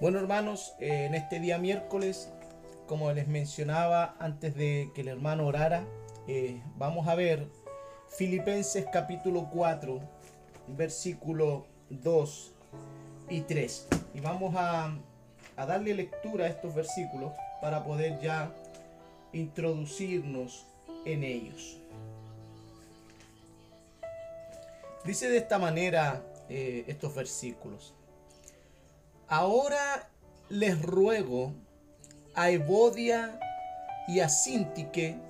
Bueno hermanos, eh, en este día miércoles, como les mencionaba antes de que el hermano orara, eh, vamos a ver Filipenses capítulo 4, versículo 2 y 3. Y vamos a, darle lectura a estos versículos para poder ya introducirnos en ellos. Dice de esta manera eh, estos versículos. Ahora les ruego a Evodia y a Sintique,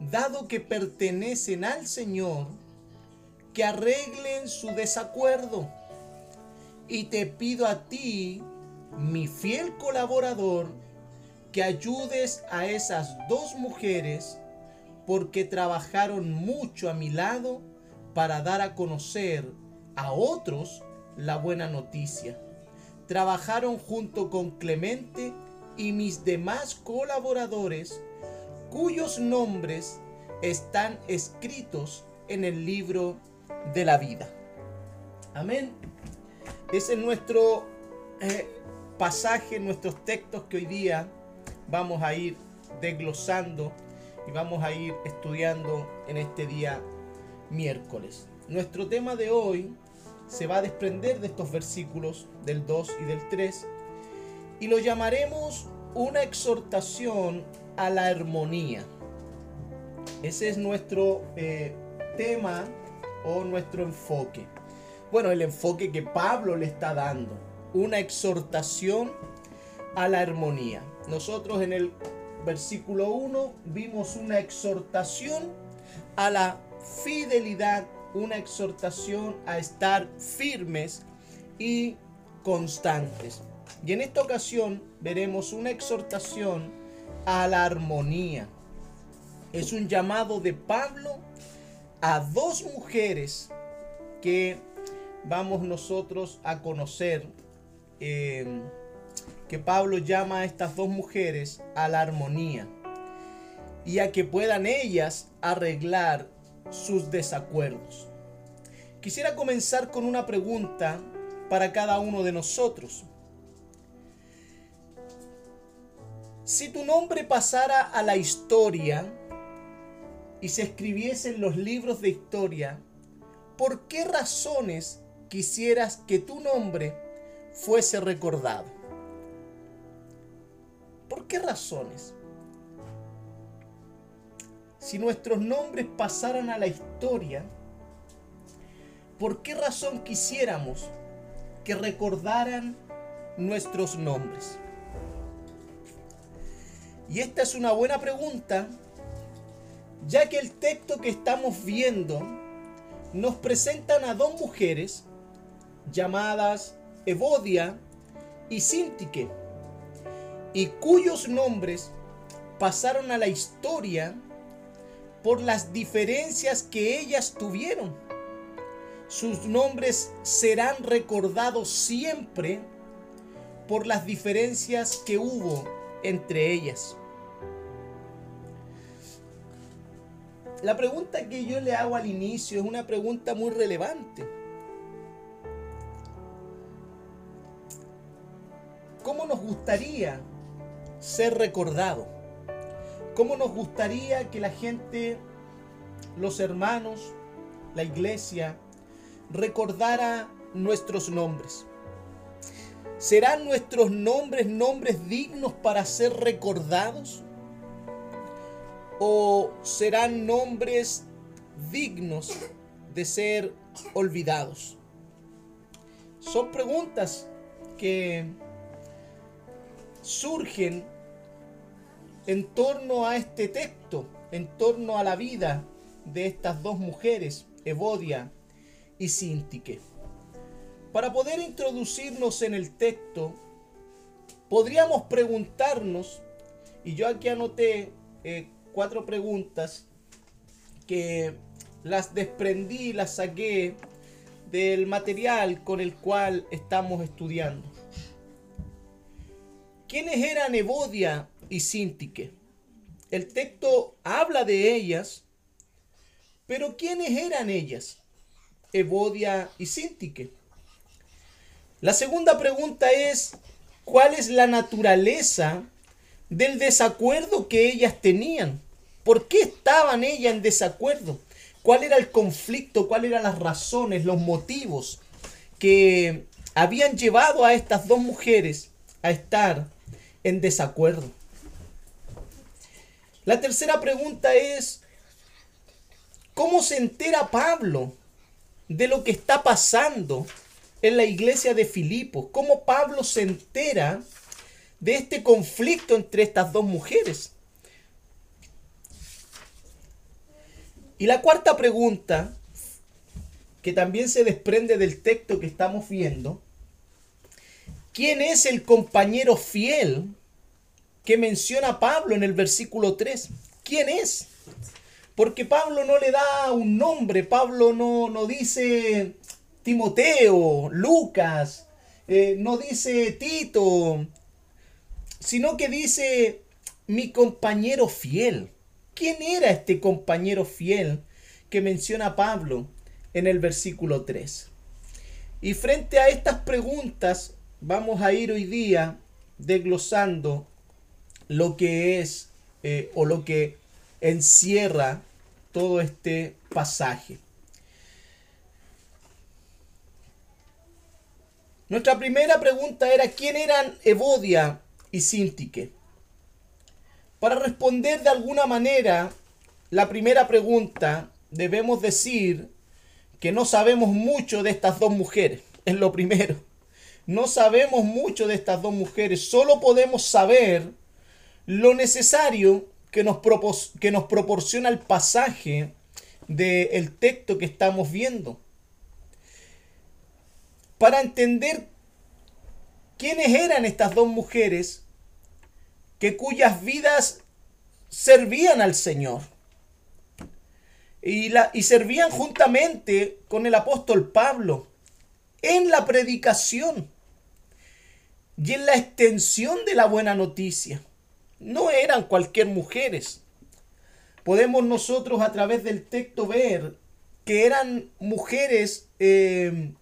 dado que pertenecen al Señor, que arreglen su desacuerdo. Y te pido a ti, mi fiel colaborador, que ayudes a esas dos mujeres porque trabajaron mucho a mi lado para dar a conocer a otros la buena noticia trabajaron junto con Clemente y mis demás colaboradores, cuyos nombres están escritos en el libro de la vida. Amén. Ese es nuestro eh, pasaje, nuestros textos que hoy día vamos a ir desglosando y vamos a ir estudiando en este día miércoles. Nuestro tema de hoy se va a desprender de estos versículos del 2 y del 3 y lo llamaremos una exhortación a la armonía. Ese es nuestro eh, tema o nuestro enfoque. Bueno, el enfoque que Pablo le está dando, una exhortación a la armonía. Nosotros en el versículo 1 vimos una exhortación a la fidelidad una exhortación a estar firmes y constantes. Y en esta ocasión veremos una exhortación a la armonía. Es un llamado de Pablo a dos mujeres que vamos nosotros a conocer. Eh, que Pablo llama a estas dos mujeres a la armonía y a que puedan ellas arreglar sus desacuerdos. Quisiera comenzar con una pregunta para cada uno de nosotros. Si tu nombre pasara a la historia y se escribiese en los libros de historia, ¿por qué razones quisieras que tu nombre fuese recordado? ¿Por qué razones? si nuestros nombres pasaran a la historia, ¿por qué razón quisiéramos que recordaran nuestros nombres? Y esta es una buena pregunta, ya que el texto que estamos viendo nos presentan a dos mujeres llamadas Evodia y Sintique, y cuyos nombres pasaron a la historia por las diferencias que ellas tuvieron. Sus nombres serán recordados siempre por las diferencias que hubo entre ellas. La pregunta que yo le hago al inicio es una pregunta muy relevante. ¿Cómo nos gustaría ser recordados? ¿Cómo nos gustaría que la gente, los hermanos, la iglesia, recordara nuestros nombres? ¿Serán nuestros nombres nombres dignos para ser recordados? ¿O serán nombres dignos de ser olvidados? Son preguntas que surgen en torno a este texto, en torno a la vida de estas dos mujeres, Evodia y Sintique. Para poder introducirnos en el texto, podríamos preguntarnos, y yo aquí anoté eh, cuatro preguntas que las desprendí, las saqué del material con el cual estamos estudiando. ¿Quiénes eran Evodia y Sintique. El texto habla de ellas, pero ¿quiénes eran ellas? Evodia y Sintique. La segunda pregunta es, cuál es la naturaleza del desacuerdo que ellas tenían. ¿Por qué estaban ellas en desacuerdo? ¿Cuál era el conflicto? ¿Cuáles eran las razones, los motivos que habían llevado a estas dos mujeres a estar en desacuerdo? La tercera pregunta es, ¿cómo se entera Pablo de lo que está pasando en la iglesia de Filipos? ¿Cómo Pablo se entera de este conflicto entre estas dos mujeres? Y la cuarta pregunta, que también se desprende del texto que estamos viendo, ¿quién es el compañero fiel que menciona Pablo en el versículo 3. ¿Quién es? Porque Pablo no le da un nombre, Pablo no, no dice Timoteo, Lucas, eh, no dice Tito, sino que dice mi compañero fiel. ¿Quién era este compañero fiel que menciona Pablo en el versículo 3? Y frente a estas preguntas vamos a ir hoy día desglosando lo que es eh, o lo que encierra todo este pasaje. Nuestra primera pregunta era quién eran Evodia y Sintique. Para responder de alguna manera la primera pregunta, debemos decir que no sabemos mucho de estas dos mujeres. Es lo primero. No sabemos mucho de estas dos mujeres. Solo podemos saber lo necesario que nos, que nos proporciona el pasaje del texto que estamos viendo. Para entender quiénes eran estas dos mujeres que cuyas vidas servían al Señor. Y, la, y servían juntamente con el apóstol Pablo en la predicación y en la extensión de la buena noticia no eran cualquier mujeres. Podemos nosotros a través del texto ver que eran mujeres eh,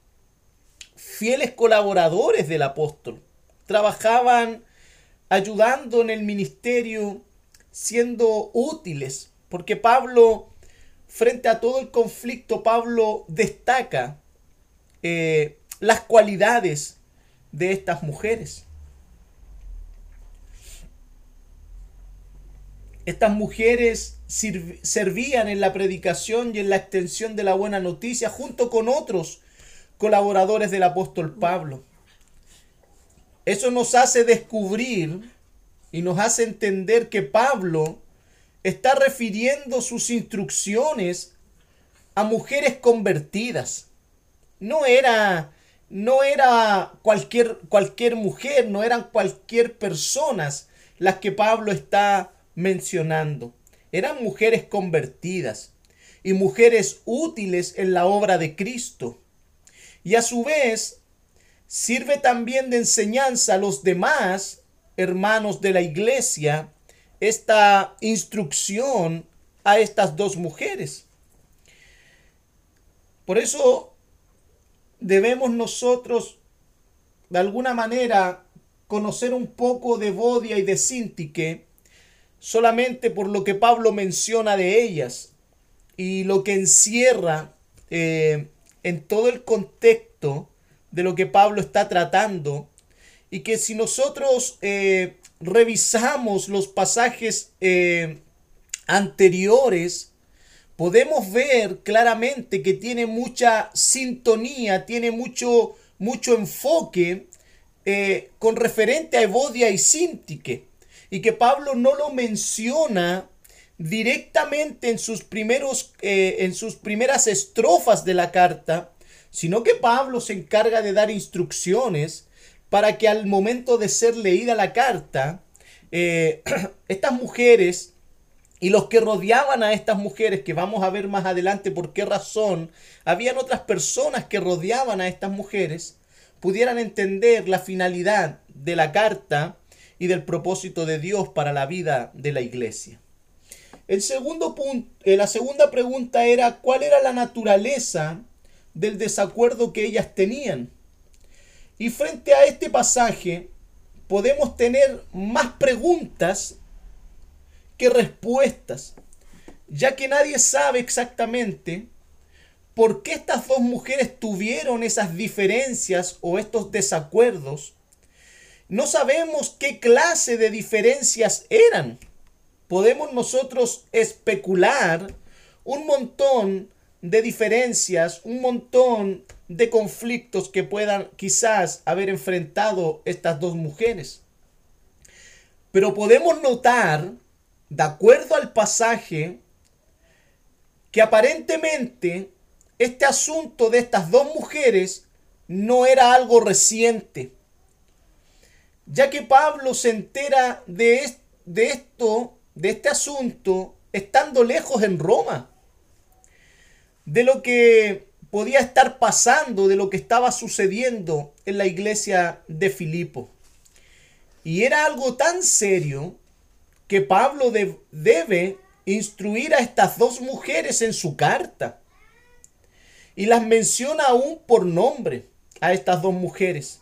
fieles colaboradores del apóstol. Trabajaban ayudando en el ministerio, siendo útiles, porque Pablo, frente a todo el conflicto, Pablo destaca eh, las cualidades de estas mujeres. Estas mujeres servían en la predicación y en la extensión de la buena noticia junto con otros colaboradores del apóstol Pablo. Eso nos hace descubrir y nos hace entender que Pablo está refiriendo sus instrucciones a mujeres convertidas. No era no era cualquier cualquier mujer, no eran cualquier personas las que Pablo está mencionando. Eran mujeres convertidas y mujeres útiles en la obra de Cristo. Y a su vez sirve también de enseñanza a los demás hermanos de la iglesia esta instrucción a estas dos mujeres. Por eso debemos nosotros de alguna manera conocer un poco de Bodia y de Sintique solamente por lo que Pablo menciona de ellas y lo que encierra eh, en todo el contexto de lo que Pablo está tratando y que si nosotros eh, revisamos los pasajes eh, anteriores, podemos ver claramente que tiene mucha sintonía, tiene mucho, mucho enfoque con referente a Evodia y Sintique y que Pablo no lo menciona directamente en sus primeros eh, en sus primeras estrofas de la carta, sino que Pablo se encarga de dar instrucciones para que al momento de ser leída la carta, eh, estas mujeres y los que rodeaban a estas mujeres, que vamos a ver más adelante por qué razón, habían otras personas que rodeaban a estas mujeres, pudieran entender la finalidad de la carta y del propósito de Dios para la vida de la iglesia. El segundo punto, eh, la segunda pregunta era cuál era la naturaleza del desacuerdo que ellas tenían. Y frente a este pasaje, podemos tener más preguntas que respuestas, ya que nadie sabe exactamente por qué estas dos mujeres tuvieron esas diferencias o estos desacuerdos. No sabemos qué clase de diferencias eran. Podemos nosotros especular un montón de diferencias, un montón de conflictos que puedan quizás haber enfrentado estas dos mujeres. Pero podemos notar, de acuerdo al pasaje, que aparentemente este asunto de estas dos mujeres no era algo reciente, ya que Pablo se entera de, de esto, de este asunto, estando lejos en Roma, de lo que podía estar pasando, de lo que estaba sucediendo en la iglesia de Filipo. Y era algo tan serio que Pablo debe instruir a estas dos mujeres en su carta. Y las menciona aún por nombre a estas dos mujeres.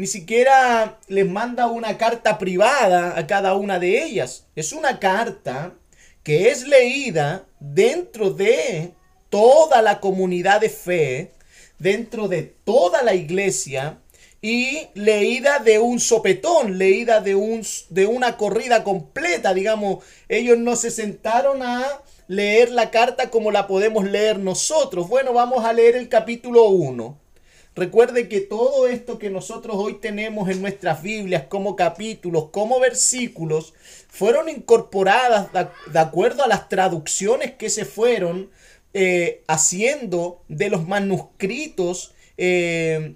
Ni siquiera les manda una carta privada a cada una de ellas. Es una carta que es leída dentro de toda la comunidad de fe, dentro de toda la iglesia, y leída de un sopetón, leída de, un, de una corrida completa, digamos, ellos no se sentaron a leer la carta como la podemos leer nosotros. Bueno, vamos a leer el capítulo 1. Recuerde que todo esto que nosotros hoy tenemos en nuestras Biblias como capítulos, como versículos, fueron incorporadas de acuerdo a las traducciones que se fueron eh, haciendo de los manuscritos eh,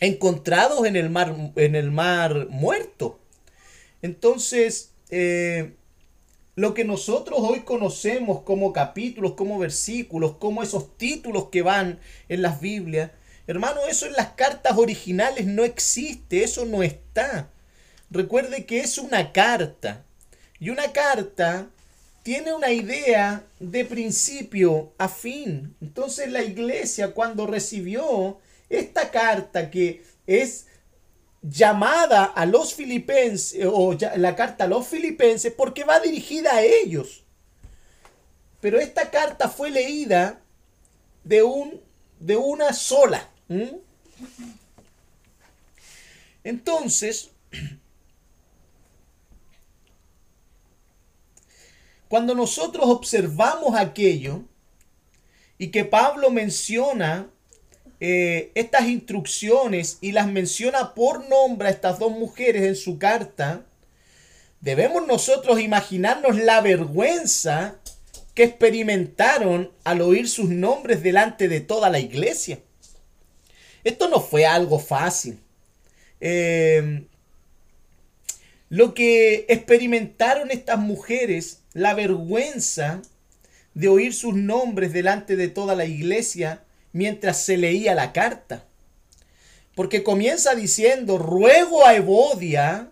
encontrados en el mar, en el mar muerto. Entonces, eh, lo que nosotros hoy conocemos como capítulos, como versículos, como esos títulos que van en las Biblias, hermano, eso en las cartas originales no existe, eso no está. Recuerde que es una carta. Y una carta tiene una idea de principio a fin. Entonces la iglesia cuando recibió esta carta que es llamada a los filipenses o la carta a los filipenses porque va dirigida a ellos. Pero esta carta fue leída de, un, de una sola. Entonces, Cuando nosotros observamos aquello y que Pablo menciona eh, estas instrucciones y las menciona por nombre a estas dos mujeres en su carta, debemos nosotros imaginarnos la vergüenza que experimentaron al oír sus nombres delante de toda la iglesia. Esto no fue algo fácil. Eh, lo que experimentaron estas mujeres la vergüenza de oír sus nombres delante de toda la iglesia mientras se leía la carta. Porque comienza diciendo, ruego a Evodia,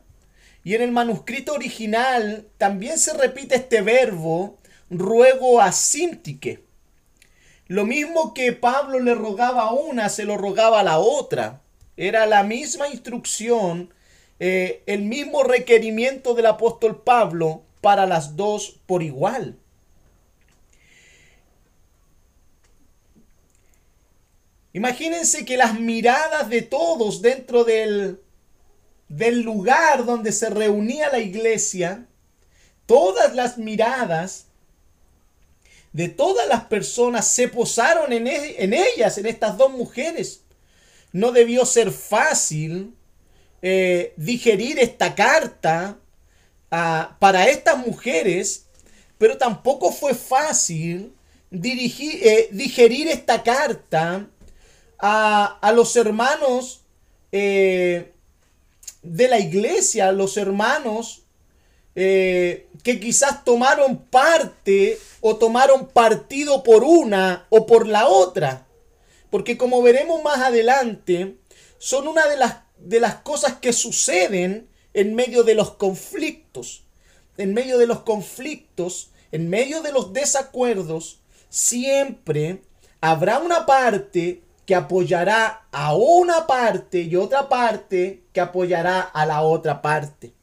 y en el manuscrito original también se repite este verbo, ruego a Sintique. Lo mismo que Pablo le rogaba a una, se lo rogaba a la otra. Era la misma instrucción, eh, el mismo requerimiento del apóstol Pablo para las dos por igual. Imagínense que las miradas de todos dentro del, del lugar donde se reunía la iglesia, todas las miradas de todas las personas se posaron en, e, en ellas, en estas dos mujeres. No debió ser fácil eh, digerir esta carta para estas mujeres, pero tampoco fue fácil dirigir, eh, digerir esta carta a, los hermanos eh, de la iglesia, los hermanos que quizás tomaron parte o tomaron partido por una o por la otra. Porque como veremos más adelante, son una de las, de las cosas que suceden en medio de los conflictos. En medio de los conflictos, en medio de los desacuerdos, siempre habrá una parte que apoyará a una parte y otra parte que apoyará a la otra parte.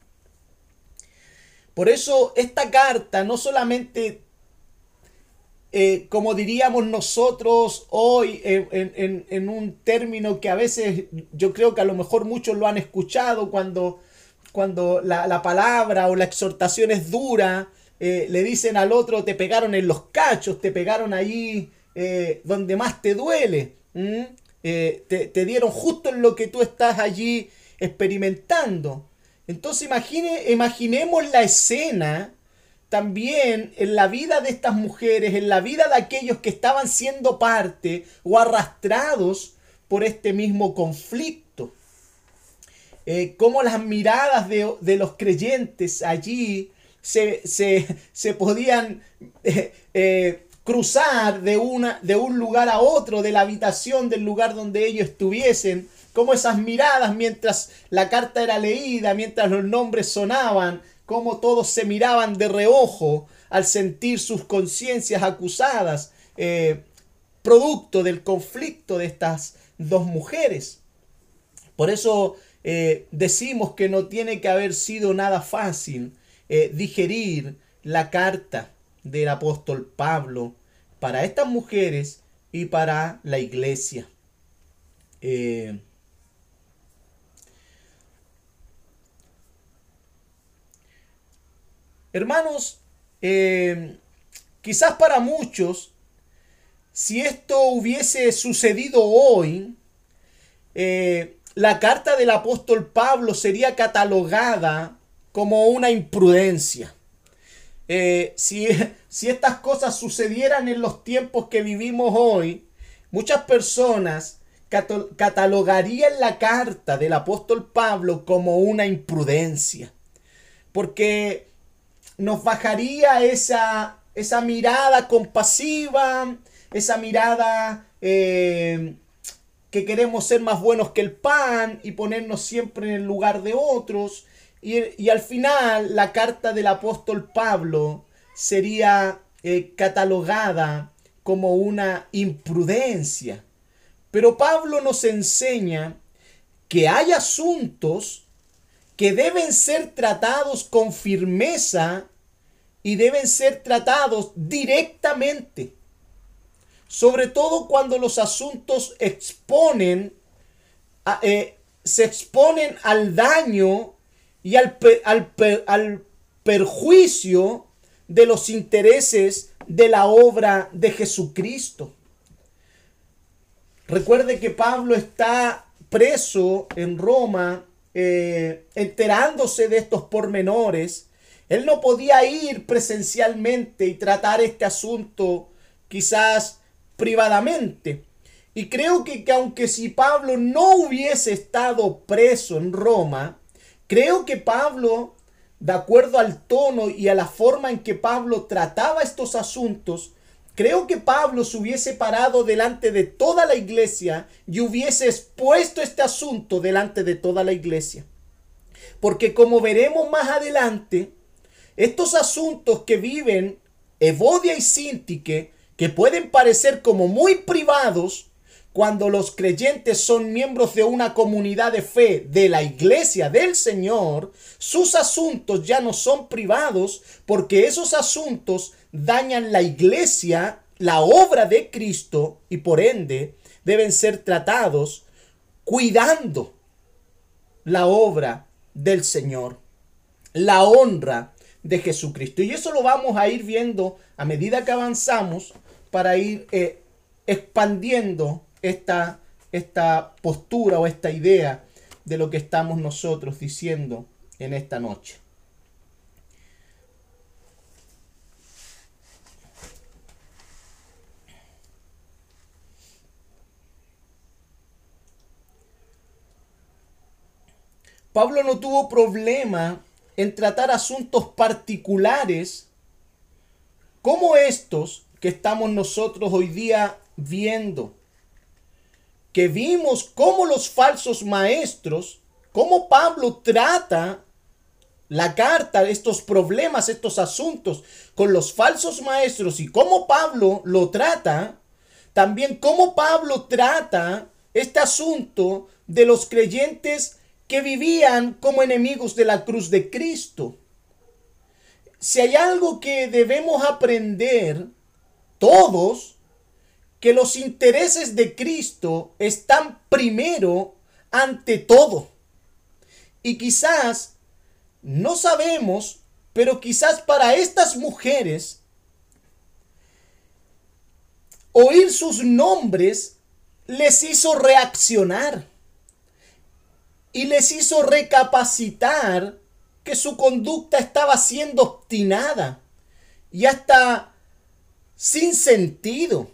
Por eso esta carta no solamente, eh, como diríamos nosotros hoy, en, un término que a veces yo creo que a lo mejor muchos lo han escuchado cuando, cuando la, palabra o la exhortación es dura, eh, le dicen al otro, te pegaron en los cachos, te pegaron ahí eh, donde más te duele, te, te dieron justo en lo que tú estás allí experimentando. Entonces imagine, imaginemos la escena también en la vida de estas mujeres, en la vida de aquellos que estaban siendo parte o arrastrados por este mismo conflicto. Eh, cómo las miradas de, los creyentes allí se, podían eh, eh, cruzar de, una, de un lugar a otro, de la habitación del lugar donde ellos estuviesen, cómo esas miradas mientras la carta era leída, mientras los nombres sonaban, cómo todos se miraban de reojo al sentir sus conciencias acusadas, eh, producto del conflicto de estas dos mujeres. Por eso eh, decimos que no tiene que haber sido nada fácil eh, digerir la carta del apóstol Pablo para estas mujeres y para la iglesia. Hermanos, eh, quizás para muchos, si esto hubiese sucedido hoy, eh, la carta del apóstol Pablo sería catalogada como una imprudencia. Eh, si, si, estas cosas sucedieran en los tiempos que vivimos hoy, muchas personas catalogarían la carta del apóstol Pablo como una imprudencia. Porque nos bajaría esa, esa mirada compasiva, esa mirada eh, que queremos ser más buenos que el pan y ponernos siempre en el lugar de otros. Y, al final la carta del apóstol Pablo sería eh, catalogada como una imprudencia. Pero Pablo nos enseña que hay asuntos que deben ser tratados con firmeza y deben ser tratados directamente. Sobre todo cuando los asuntos exponen, eh, se exponen al daño y al, al perjuicio de los intereses de la obra de Jesucristo. Recuerde que Pablo está preso en Roma eh, enterándose de estos pormenores, él no podía ir presencialmente y tratar este asunto quizás privadamente. Y creo que, que, aunque si Pablo no hubiese estado preso en Roma, creo que Pablo, de acuerdo al tono y a la forma en que Pablo trataba estos asuntos, Creo que Pablo se hubiese parado delante de toda la iglesia y hubiese expuesto este asunto delante de toda la iglesia. Porque como veremos más adelante, estos asuntos que viven Evodia y Sintique, que pueden parecer como muy privados, cuando los creyentes son miembros de una comunidad de fe de la iglesia del Señor, sus asuntos ya no son privados porque esos asuntos dañan la iglesia, la obra de Cristo y por ende deben ser tratados cuidando la obra del Señor, la honra de Jesucristo. Y eso lo vamos a ir viendo a medida que avanzamos para ir eh, expandiendo esta, esta postura o esta idea de lo que estamos nosotros diciendo en esta noche. Pablo no tuvo problema en tratar asuntos particulares como estos que estamos nosotros hoy día viendo que vimos cómo los falsos maestros, cómo Pablo trata la carta, estos problemas, estos asuntos con los falsos maestros y cómo Pablo lo trata, también cómo Pablo trata este asunto de los creyentes que vivían como enemigos de la cruz de Cristo. Si hay algo que debemos aprender todos, que los intereses de Cristo están primero ante todo. Y quizás no sabemos, pero quizás para estas mujeres oír sus nombres les hizo reaccionar y les hizo recapacitar que su conducta estaba siendo obstinada y hasta sin sentido.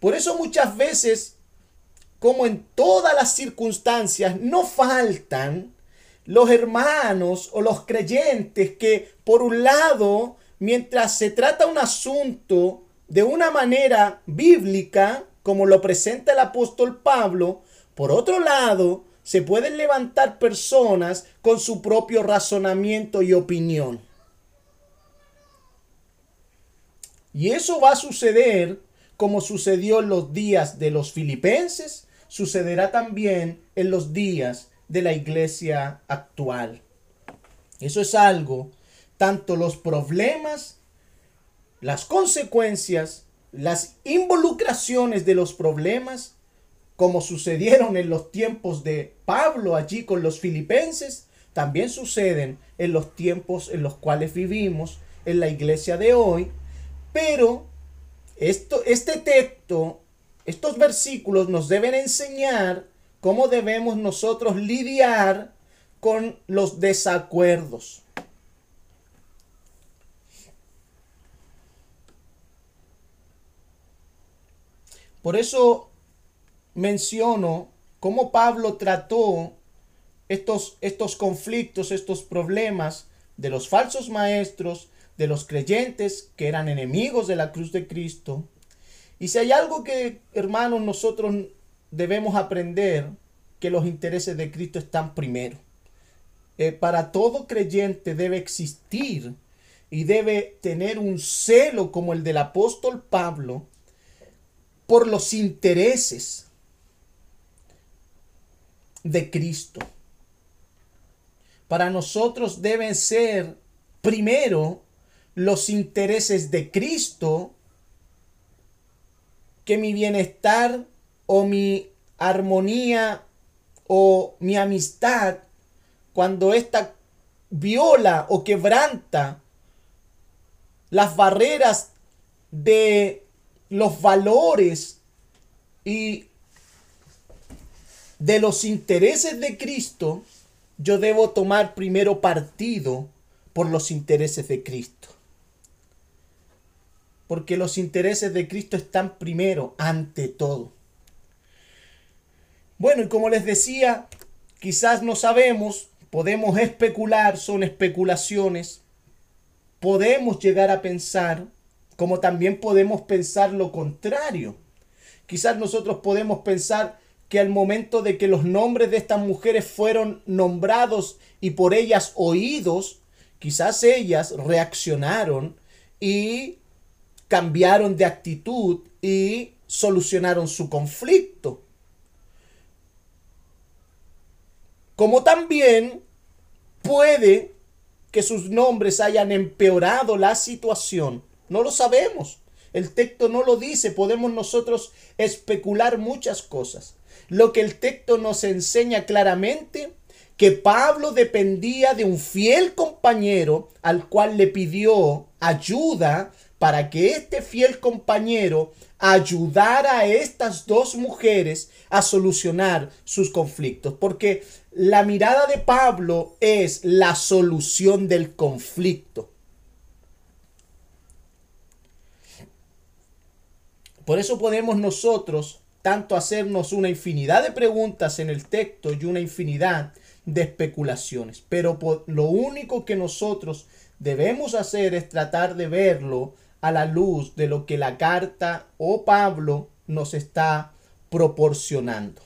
Por eso muchas veces, como en todas las circunstancias, no faltan los hermanos o los creyentes que, por un lado, mientras se trata un asunto de una manera bíblica, como lo presenta el apóstol Pablo, por otro lado, se pueden levantar personas con su propio razonamiento y opinión. Y eso va a suceder como sucedió en los días de los filipenses, sucederá también en los días de la iglesia actual. Eso es algo, tanto los problemas, las consecuencias, las involucraciones de los problemas, como sucedieron en los tiempos de Pablo allí con los filipenses, también suceden en los tiempos en los cuales vivimos en la iglesia de hoy. Pero esto, este texto, estos versículos nos deben enseñar cómo debemos nosotros lidiar con los desacuerdos. Por eso menciono cómo Pablo trató estos, estos conflictos, estos problemas de los falsos maestros, de los creyentes que eran enemigos de la cruz de Cristo. Y si hay algo que, hermanos, nosotros debemos aprender, que los intereses de Cristo están primero. Eh, para todo creyente debe existir y debe tener un celo como el del apóstol Pablo por los intereses de Cristo. Para nosotros deben ser primero los intereses de Cristo que mi bienestar o mi armonía o mi amistad cuando ésta viola o quebranta las barreras de los valores y de los intereses de Cristo, yo debo tomar primero partido por los intereses de Cristo. Porque los intereses de Cristo están primero, ante todo. Bueno, y como les decía, quizás no sabemos, podemos especular, son especulaciones, podemos llegar a pensar, como también podemos pensar lo contrario. Quizás nosotros podemos pensar que al momento de que los nombres de estas mujeres fueron nombrados y por ellas oídos, quizás ellas reaccionaron y cambiaron de actitud y solucionaron su conflicto. Como también puede que sus nombres hayan empeorado la situación. No lo sabemos. El texto no lo dice. Podemos nosotros especular muchas cosas. Lo que el texto nos enseña claramente que Pablo dependía de un fiel compañero al cual le pidió ayuda para que este fiel compañero ayudara a estas dos mujeres a solucionar sus conflictos. Porque la mirada de Pablo es la solución del conflicto. Por eso podemos nosotros tanto hacernos una infinidad de preguntas en el texto y una infinidad de especulaciones. Pero lo único que nosotros debemos hacer es tratar de verlo a la luz de lo que la carta o Pablo nos está proporcionando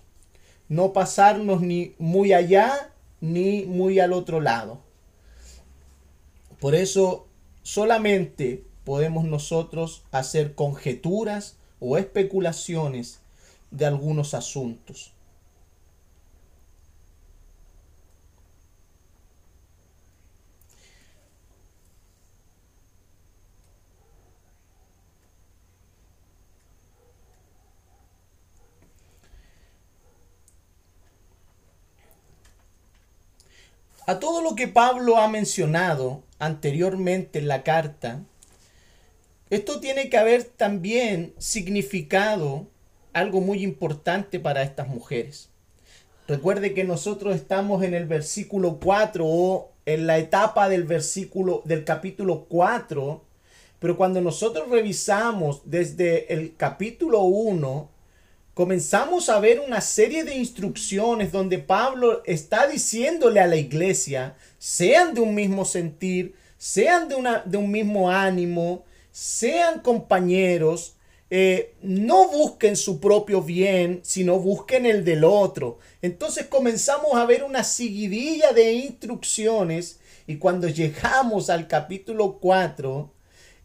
no pasarnos ni muy allá ni muy al otro lado. Por eso solamente podemos nosotros hacer conjeturas, o especulaciones de algunos asuntos. A todo lo que Pablo ha mencionado anteriormente en la carta, esto tiene que haber también significado algo muy importante para estas mujeres. Recuerde que nosotros estamos en el versículo 4 o en la etapa del versículo del capítulo 4, pero cuando nosotros revisamos desde el capítulo 1 comenzamos a ver una serie de instrucciones donde Pablo está diciéndole a la iglesia, sean de un mismo sentir, sean de, una, de un mismo ánimo, sean compañeros, eh, no busquen su propio bien, sino busquen el del otro. Entonces comenzamos a ver una seguidilla de instrucciones y cuando llegamos al capítulo 4,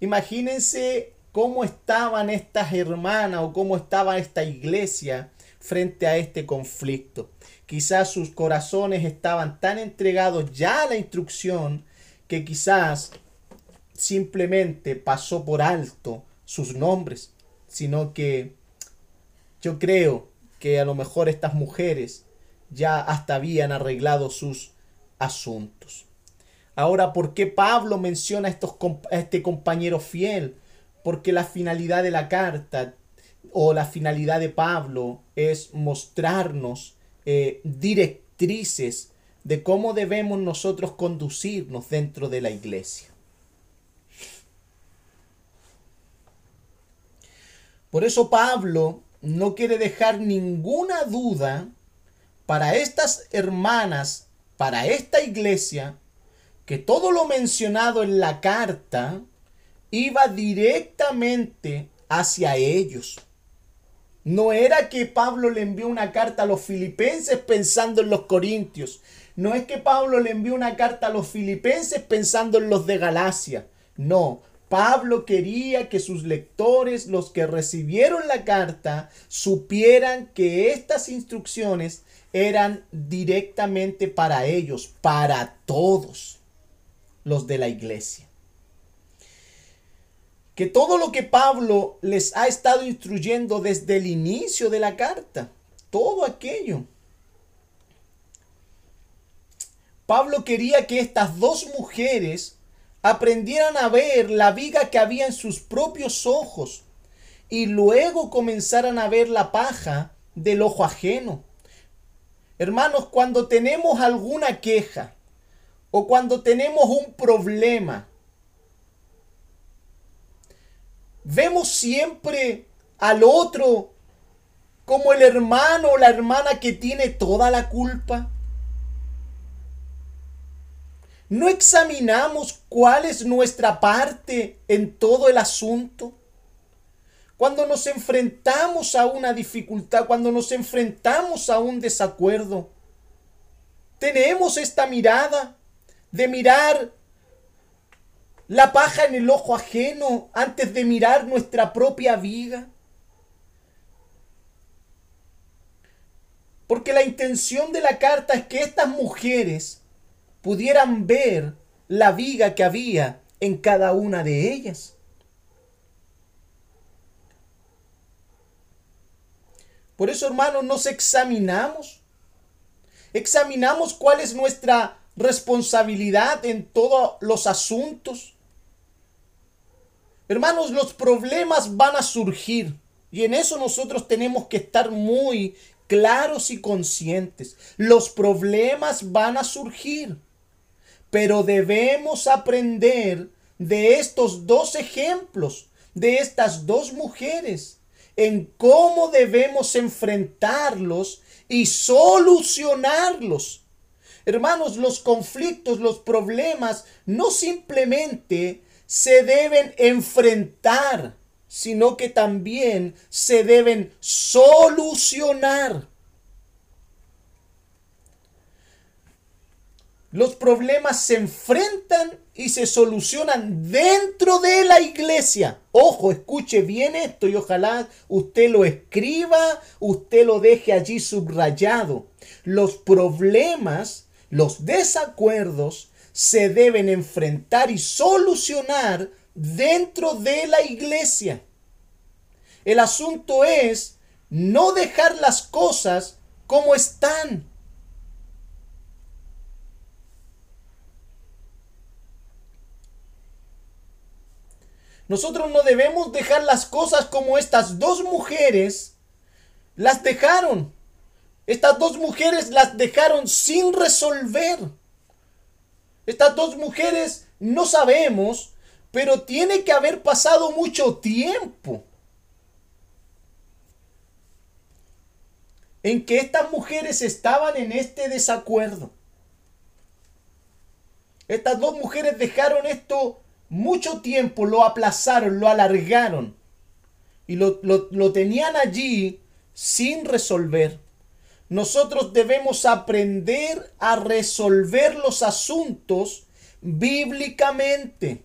imagínense cómo estaban estas hermanas o cómo estaba esta iglesia frente a este conflicto. Quizás sus corazones estaban tan entregados ya a la instrucción que quizás simplemente pasó por alto sus nombres, sino que yo creo que a lo mejor estas mujeres ya hasta habían arreglado sus asuntos. Ahora, ¿por qué Pablo menciona a, estos, a este compañero fiel? porque la finalidad de la carta o la finalidad de Pablo es mostrarnos eh, directrices de cómo debemos nosotros conducirnos dentro de la iglesia. Por eso Pablo no quiere dejar ninguna duda para estas hermanas, para esta iglesia, que todo lo mencionado en la carta iba directamente hacia ellos. No era que Pablo le envió una carta a los filipenses pensando en los corintios. No es que Pablo le envió una carta a los filipenses pensando en los de Galacia. No, Pablo quería que sus lectores, los que recibieron la carta, supieran que estas instrucciones eran directamente para ellos, para todos los de la iglesia que todo lo que Pablo les ha estado instruyendo desde el inicio de la carta, todo aquello. Pablo quería que estas dos mujeres aprendieran a ver la viga que había en sus propios ojos y luego comenzaran a ver la paja del ojo ajeno. Hermanos, cuando tenemos alguna queja o cuando tenemos un problema, Vemos siempre al otro como el hermano o la hermana que tiene toda la culpa. No examinamos cuál es nuestra parte en todo el asunto. Cuando nos enfrentamos a una dificultad, cuando nos enfrentamos a un desacuerdo, tenemos esta mirada de mirar la paja en el ojo ajeno antes de mirar nuestra propia viga. Porque la intención de la carta es que estas mujeres pudieran ver la viga que había en cada una de ellas. Por eso, hermanos, nos examinamos. Examinamos cuál es nuestra responsabilidad en todos los asuntos. Hermanos, los problemas van a surgir y en eso nosotros tenemos que estar muy claros y conscientes. Los problemas van a surgir, pero debemos aprender de estos dos ejemplos, de estas dos mujeres, en cómo debemos enfrentarlos y solucionarlos. Hermanos, los conflictos, los problemas no simplemente se deben enfrentar, sino que también se deben solucionar. Los problemas se enfrentan y se solucionan dentro de la iglesia. Ojo, escuche bien esto y ojalá usted lo escriba, usted lo deje allí subrayado. Los problemas, los desacuerdos se deben enfrentar y solucionar dentro de la iglesia. El asunto es no dejar las cosas como están. Nosotros no debemos dejar las cosas como estas dos mujeres las dejaron. Estas dos mujeres las dejaron sin resolver. Estas dos mujeres no sabemos, pero tiene que haber pasado mucho tiempo en que estas mujeres estaban en este desacuerdo. Estas dos mujeres dejaron esto mucho tiempo lo aplazaron, lo alargaron y lo, tenían allí sin resolver. Nosotros debemos aprender a resolver los asuntos bíblicamente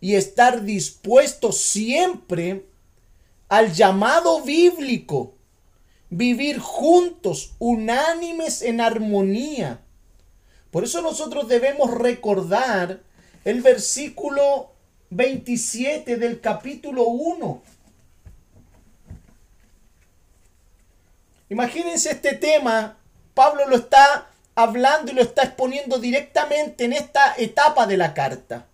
y estar dispuestos siempre al llamado bíblico. Vivir juntos, unánimes en armonía. Por eso nosotros debemos recordar el versículo 27 del capítulo 1. Imagínense este tema, Pablo lo está hablando y lo está exponiendo directamente en esta etapa de la carta.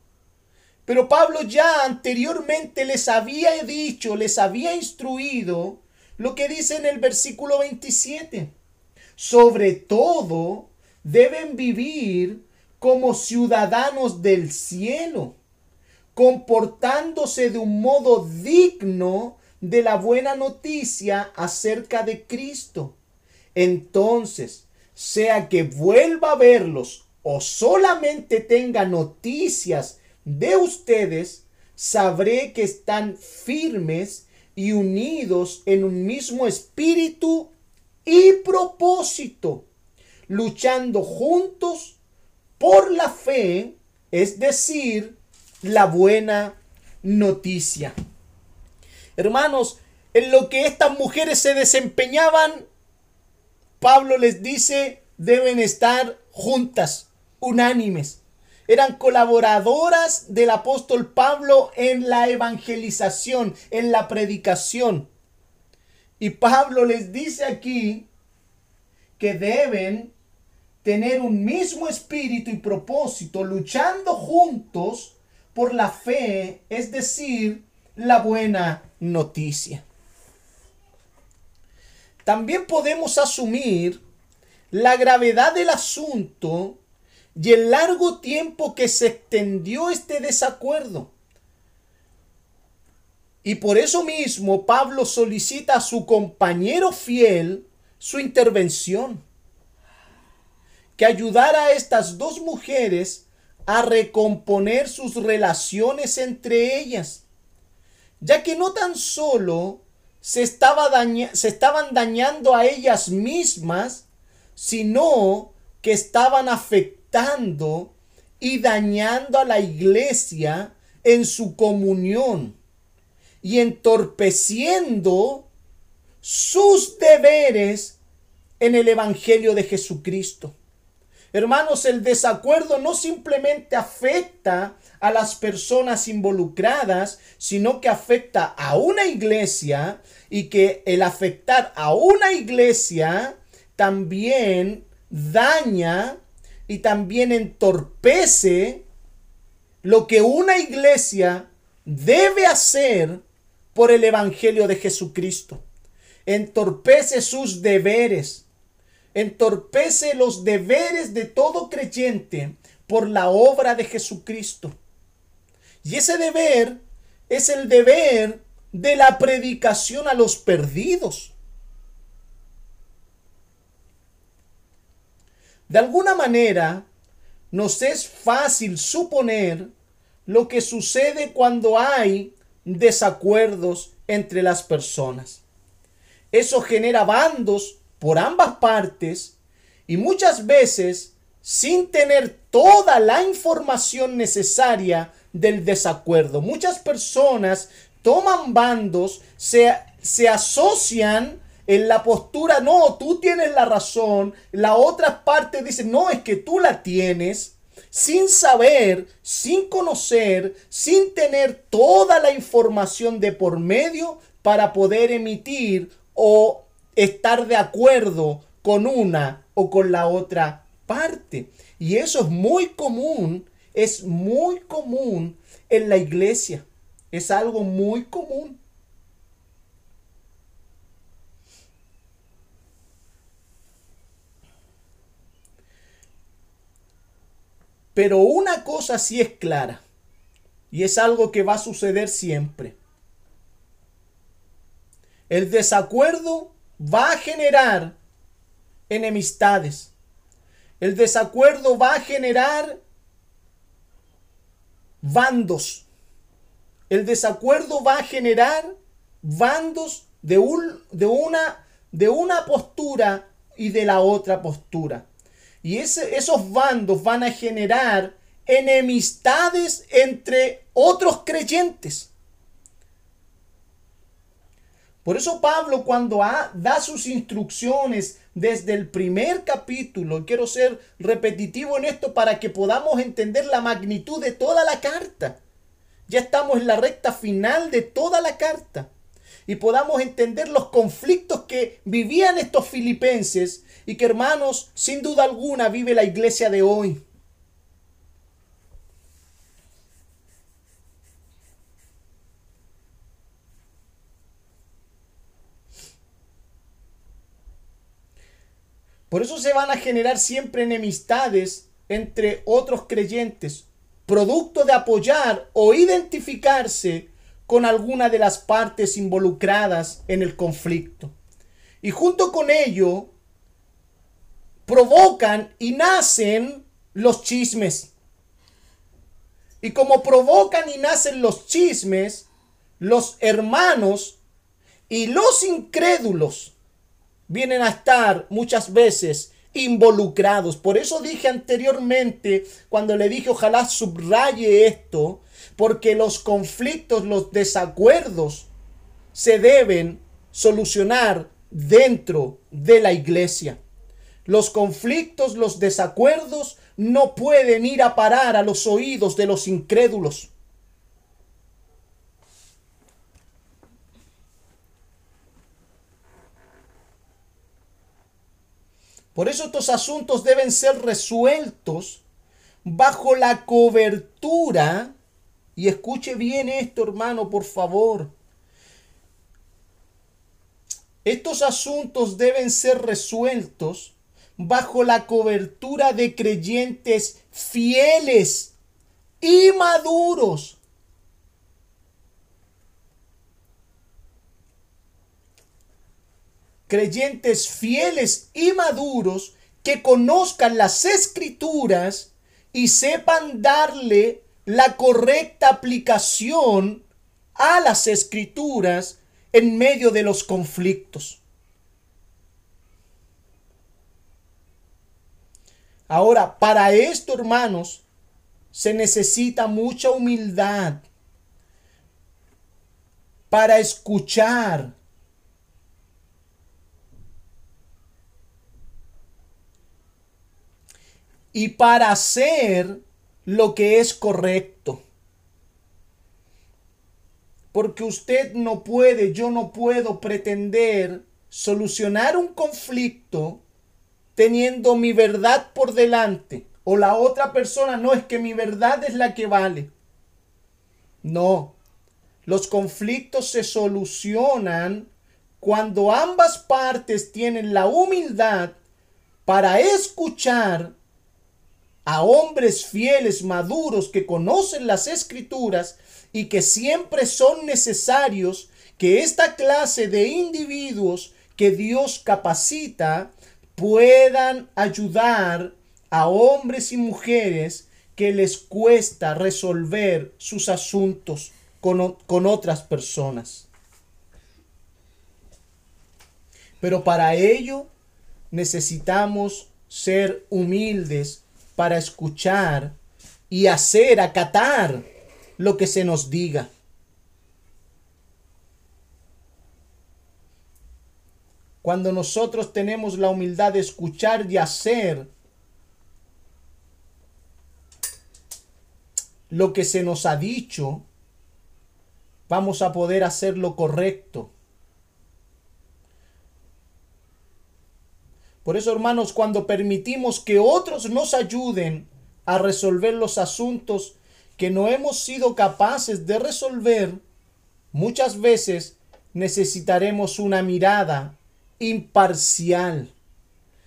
Pero Pablo ya anteriormente les había dicho, les había instruido lo que dice en el versículo 27. Sobre todo deben vivir como ciudadanos del cielo, comportándose de un modo digno de la buena noticia acerca de Cristo. Entonces, sea que vuelva a verlos o solamente tenga noticias de ustedes, sabré que están firmes y unidos en un mismo espíritu y propósito, luchando juntos por la fe, es decir, la buena noticia. Hermanos, en lo que estas mujeres se desempeñaban, Pablo les dice, deben estar juntas, unánimes. Eran colaboradoras del apóstol Pablo en la evangelización, en la predicación. Y Pablo les dice aquí que deben tener un mismo espíritu y propósito, luchando juntos por la fe, es decir, la buena noticia. También podemos asumir la gravedad del asunto y el largo tiempo que se extendió este desacuerdo. Y por eso mismo Pablo solicita a su compañero fiel su intervención que ayudara a estas dos mujeres a recomponer sus relaciones entre ellas, ya que no tan solo se, estaba se estaban dañando a ellas mismas, sino que estaban afectando y dañando a la iglesia en su comunión y entorpeciendo sus deberes en el Evangelio de Jesucristo. Hermanos, el desacuerdo no simplemente afecta a las personas involucradas, sino que afecta a una iglesia y que el afectar a una iglesia también daña y también entorpece lo que una iglesia debe hacer por el Evangelio de Jesucristo. Entorpece sus deberes entorpece los deberes de todo creyente por la obra de Jesucristo. Y ese deber es el deber de la predicación a los perdidos. De alguna manera, nos es fácil suponer lo que sucede cuando hay desacuerdos entre las personas. Eso genera bandos por ambas partes y muchas veces sin tener toda la información necesaria del desacuerdo. Muchas personas toman bandos, se, se asocian en la postura, no, tú tienes la razón, la otra parte dice, no, es que tú la tienes, sin saber, sin conocer, sin tener toda la información de por medio para poder emitir o estar de acuerdo con una o con la otra parte. Y eso es muy común, es muy común en la iglesia. Es algo muy común. Pero una cosa sí es clara, y es algo que va a suceder siempre. El desacuerdo va a generar enemistades. El desacuerdo va a generar bandos. El desacuerdo va a generar bandos de, un, de, una, de una postura y de la otra postura. Y esos bandos van a generar enemistades entre otros creyentes. Por eso Pablo cuando da sus instrucciones desde el primer capítulo, quiero ser repetitivo en esto para que podamos entender la magnitud de toda la carta. Ya estamos en la recta final de toda la carta y podamos entender los conflictos que vivían estos filipenses y que hermanos, sin duda alguna, vive la iglesia de hoy. Por eso se van a generar siempre enemistades entre otros creyentes, producto de apoyar o identificarse con alguna de las partes involucradas en el conflicto. Y junto con ello, provocan y nacen los chismes. Y como provocan y nacen los chismes, los hermanos y los incrédulos vienen a estar muchas veces involucrados. Por eso dije anteriormente, cuando le dije ojalá subraye esto, porque los conflictos, los desacuerdos se deben solucionar dentro de la iglesia. Los conflictos, los desacuerdos no pueden ir a parar a los oídos de los incrédulos. Por eso estos asuntos deben ser resueltos bajo la cobertura, y escuche bien esto hermano, por favor, estos asuntos deben ser resueltos bajo la cobertura de creyentes fieles y maduros. Creyentes fieles y maduros que conozcan las escrituras y sepan darle la correcta aplicación a las escrituras en medio de los conflictos. Ahora, para esto, hermanos, se necesita mucha humildad para escuchar. Y para hacer lo que es correcto. Porque usted no puede, yo no puedo pretender solucionar un conflicto teniendo mi verdad por delante. O la otra persona, no es que mi verdad es la que vale. No. Los conflictos se solucionan cuando ambas partes tienen la humildad para escuchar a hombres fieles, maduros, que conocen las escrituras y que siempre son necesarios que esta clase de individuos que Dios capacita puedan ayudar a hombres y mujeres que les cuesta resolver sus asuntos con, con, otras personas. Pero para ello necesitamos ser humildes para escuchar y hacer, acatar lo que se nos diga. Cuando nosotros tenemos la humildad de escuchar y hacer lo que se nos ha dicho, vamos a poder hacer lo correcto. Por eso, hermanos, cuando permitimos que otros nos ayuden a resolver los asuntos que no hemos sido capaces de resolver, muchas veces necesitaremos una mirada imparcial.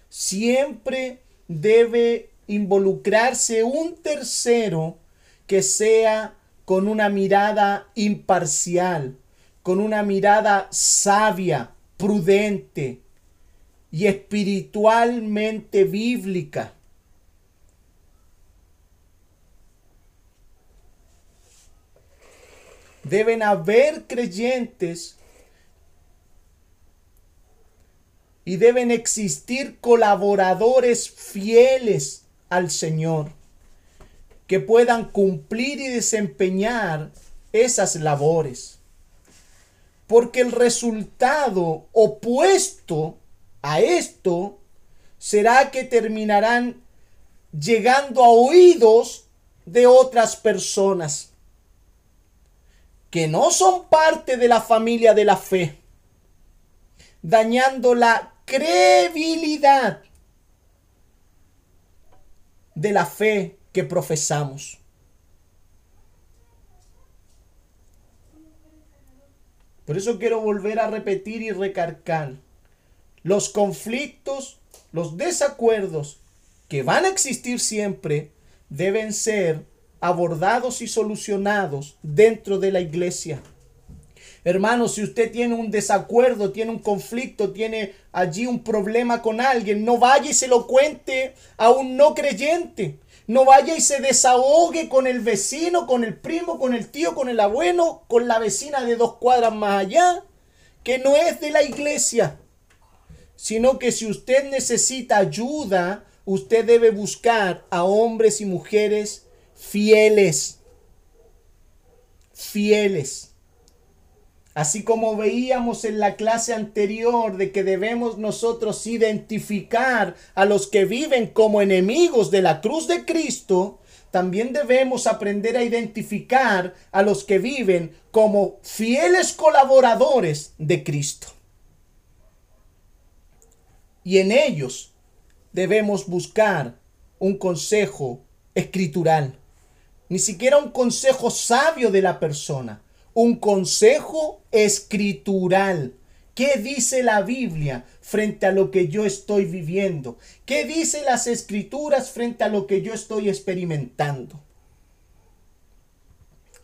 Siempre debe involucrarse un tercero que sea con una mirada imparcial, con una mirada sabia, prudente y espiritualmente bíblica. Deben haber creyentes y deben existir colaboradores fieles al Señor que puedan cumplir y desempeñar esas labores. Porque el resultado opuesto a esto será que terminarán llegando a oídos de otras personas que no son parte de la familia de la fe, dañando la credibilidad de la fe que profesamos. Por eso quiero volver a repetir y recargar. Los conflictos, los desacuerdos que van a existir siempre deben ser abordados y solucionados dentro de la iglesia. Hermano, si usted tiene un desacuerdo, tiene un conflicto, tiene allí un problema con alguien, no vaya y se lo cuente a un no creyente. No vaya y se desahogue con el vecino, con el primo, con el tío, con el abuelo, con la vecina de dos cuadras más allá, que no es de la iglesia. Sino que si usted necesita ayuda, usted debe buscar a hombres y mujeres fieles. Fieles Así como veíamos en la clase anterior de que debemos nosotros identificar a los que viven como enemigos de la cruz de Cristo, también debemos aprender a identificar a los que viven como fieles colaboradores de Cristo. Y en ellos debemos buscar un consejo escritural, ni siquiera un consejo sabio de la persona, un consejo escritural. ¿Qué dice la Biblia frente a lo que yo estoy viviendo? ¿Qué dice las escrituras frente a lo que yo estoy experimentando?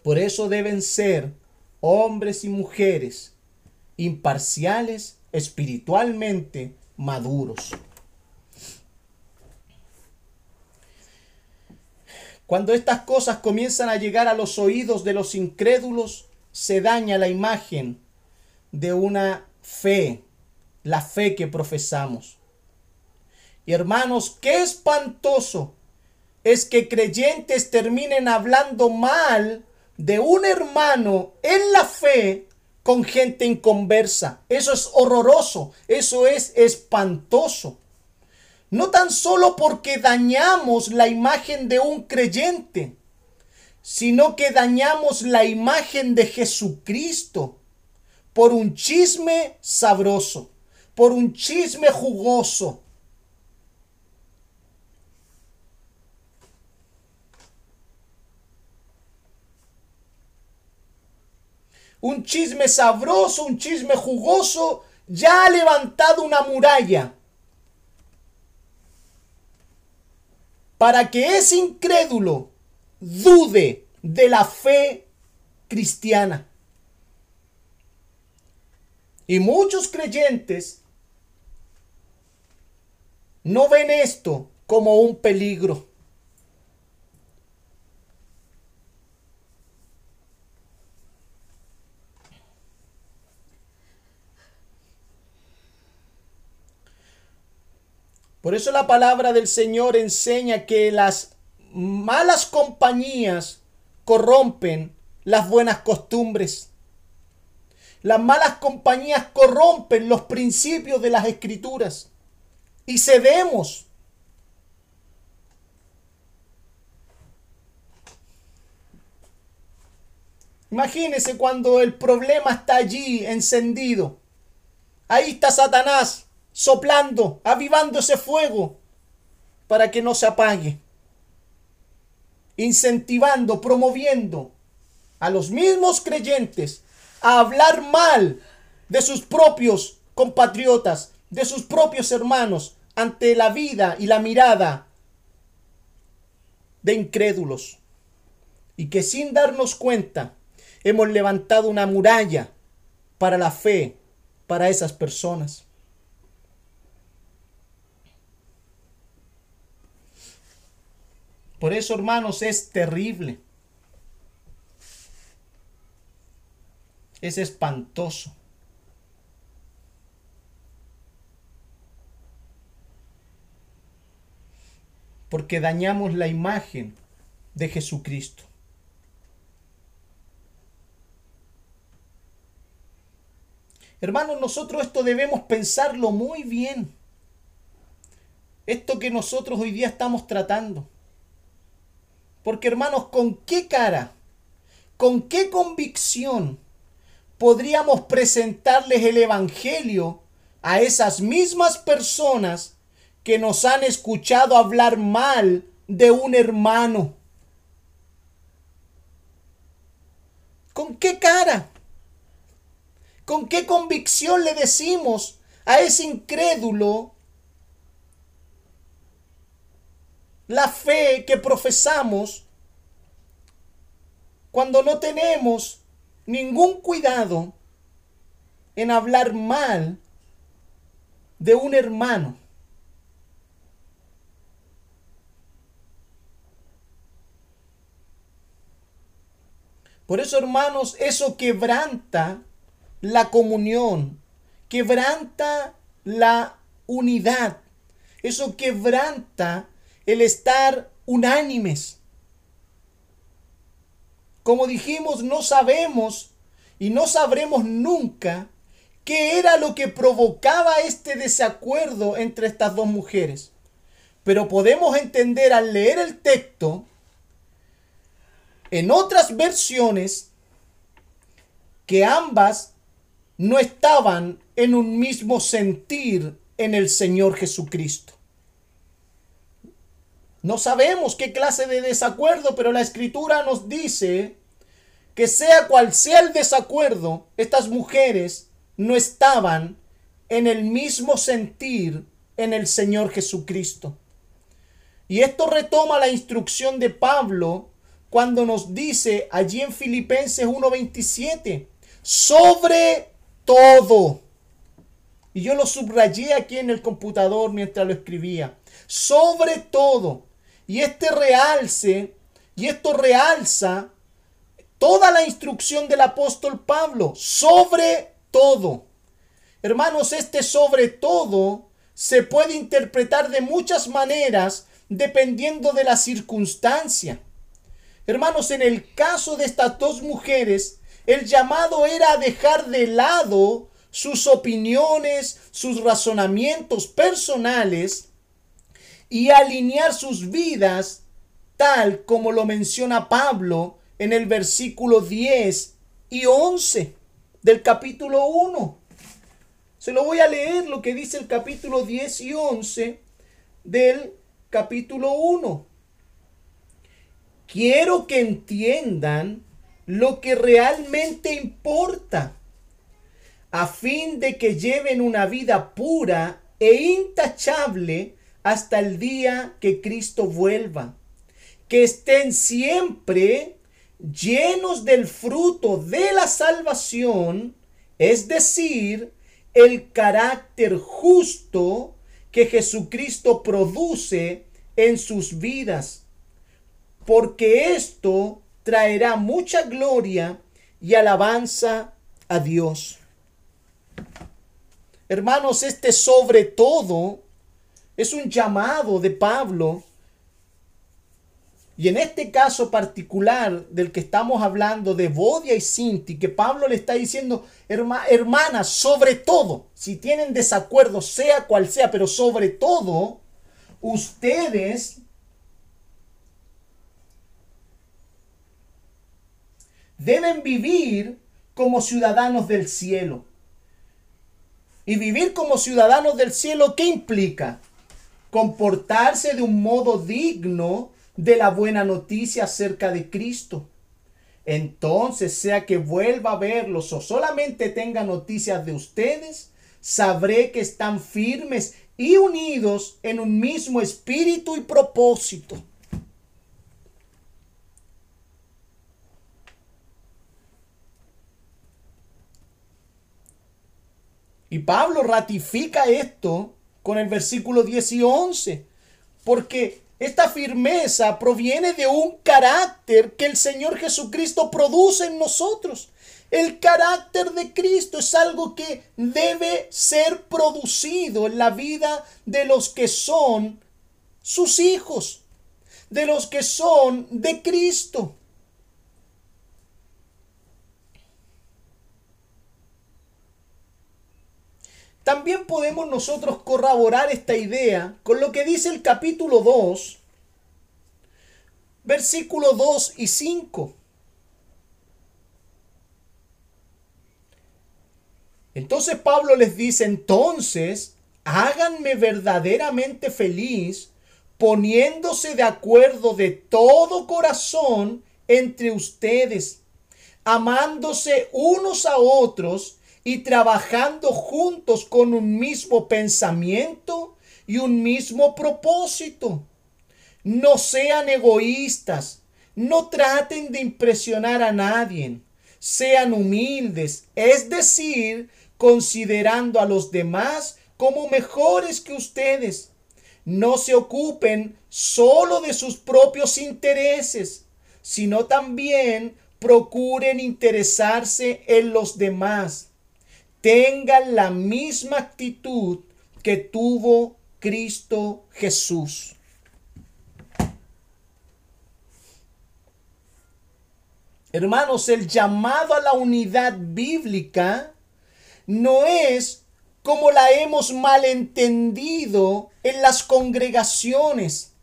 Por eso deben ser hombres y mujeres imparciales, espiritualmente maduros. Cuando estas cosas comienzan a llegar a los oídos de los incrédulos, se daña la imagen de una fe, la fe que profesamos. Y hermanos, qué espantoso es que creyentes terminen hablando mal de un hermano en la fe con gente inconversa. Eso es horroroso, eso es espantoso. No tan solo porque dañamos la imagen de un creyente, sino que dañamos la imagen de Jesucristo por un chisme sabroso, por un chisme jugoso. Un chisme sabroso, un chisme jugoso, ya ha levantado una muralla para que ese incrédulo dude de la fe cristiana. Y muchos creyentes no ven esto como un peligro. Por eso la palabra del Señor enseña que las malas compañías corrompen las buenas costumbres. Las malas compañías corrompen los principios de las escrituras y cedemos. Imagínese cuando el problema está allí encendido. Ahí está Satanás soplando, avivando ese fuego para que no se apague. Incentivando, promoviendo a los mismos creyentes a hablar mal de sus propios compatriotas, de sus propios hermanos, ante la vida y la mirada de incrédulos. Y que sin darnos cuenta hemos levantado una muralla para la fe, para esas personas. Por eso, hermanos, es terrible es espantoso. Porque dañamos la imagen de Jesucristo. Hermanos, nosotros esto debemos pensarlo muy bien. Esto que nosotros hoy día estamos tratando. Porque hermanos, ¿con qué cara? ¿Con qué convicción podríamos presentarles el Evangelio a esas mismas personas que nos han escuchado hablar mal de un hermano. ¿Con qué cara? ¿Con qué convicción le decimos a ese incrédulo la fe que profesamos cuando no tenemos ningún cuidado en hablar mal de un hermano. Por eso, hermanos, eso quebranta la comunión, quebranta la unidad, eso quebranta el estar unánimes. Como dijimos, no sabemos y no sabremos nunca qué era lo que provocaba este desacuerdo entre estas dos mujeres. Pero podemos entender al leer el texto, en otras versiones, que ambas no estaban en un mismo sentir en el Señor Jesucristo. No sabemos qué clase de desacuerdo, pero la escritura nos dice que sea cual sea el desacuerdo, estas mujeres no estaban en el mismo sentir en el Señor Jesucristo. Y esto retoma la instrucción de Pablo cuando nos dice allí en Filipenses 1:27, sobre todo. Y yo lo subrayé aquí en el computador mientras lo escribía. Sobre todo. Y este realce, y esto realza toda la instrucción del apóstol Pablo, sobre todo. Hermanos, este sobre todo se puede interpretar de muchas maneras dependiendo de la circunstancia. Hermanos, en el caso de estas dos mujeres, el llamado era a dejar de lado sus opiniones, sus razonamientos personales y alinear sus vidas tal como lo menciona Pablo en el versículo 10 y 11 del capítulo 1. Se lo voy a leer lo que dice el capítulo 10 y 11 del capítulo 1. Quiero que entiendan lo que realmente importa, a fin de que lleven una vida pura e intachable hasta el día que Cristo vuelva. Que estén siempre llenos del fruto de la salvación, es decir, el carácter justo que Jesucristo produce en sus vidas, porque esto traerá mucha gloria y alabanza a Dios. Hermanos, este sobre todo es un llamado de Pablo. Y en este caso particular del que estamos hablando de Bodia y Sinti, que Pablo le está diciendo, hermanas, sobre todo, si tienen desacuerdo, sea cual sea, pero sobre todo, ustedes deben vivir como ciudadanos del cielo. Y vivir como ciudadanos del cielo, ¿qué implica? Comportarse de un modo digno de la buena noticia acerca de Cristo. Entonces, sea que vuelva a verlos o solamente tenga noticias de ustedes, sabré que están firmes y unidos en un mismo espíritu y propósito. Y Pablo ratifica esto con el versículo 10 y 11, porque esta firmeza proviene de un carácter que el Señor Jesucristo produce en nosotros. El carácter de Cristo es algo que debe ser producido en la vida de los que son sus hijos, de los que son de Cristo. También podemos nosotros corroborar esta idea con lo que dice el capítulo 2, versículo 2 y 5. Entonces Pablo les dice, entonces, háganme verdaderamente feliz poniéndose de acuerdo de todo corazón entre ustedes, amándose unos a otros y trabajando juntos con un mismo pensamiento y un mismo propósito. No sean egoístas, no traten de impresionar a nadie, sean humildes, es decir, considerando a los demás como mejores que ustedes. No se ocupen solo de sus propios intereses, sino también procuren interesarse en los demás tengan la misma actitud que tuvo Cristo Jesús. Hermanos, el llamado a la unidad bíblica no es como la hemos malentendido en las congregaciones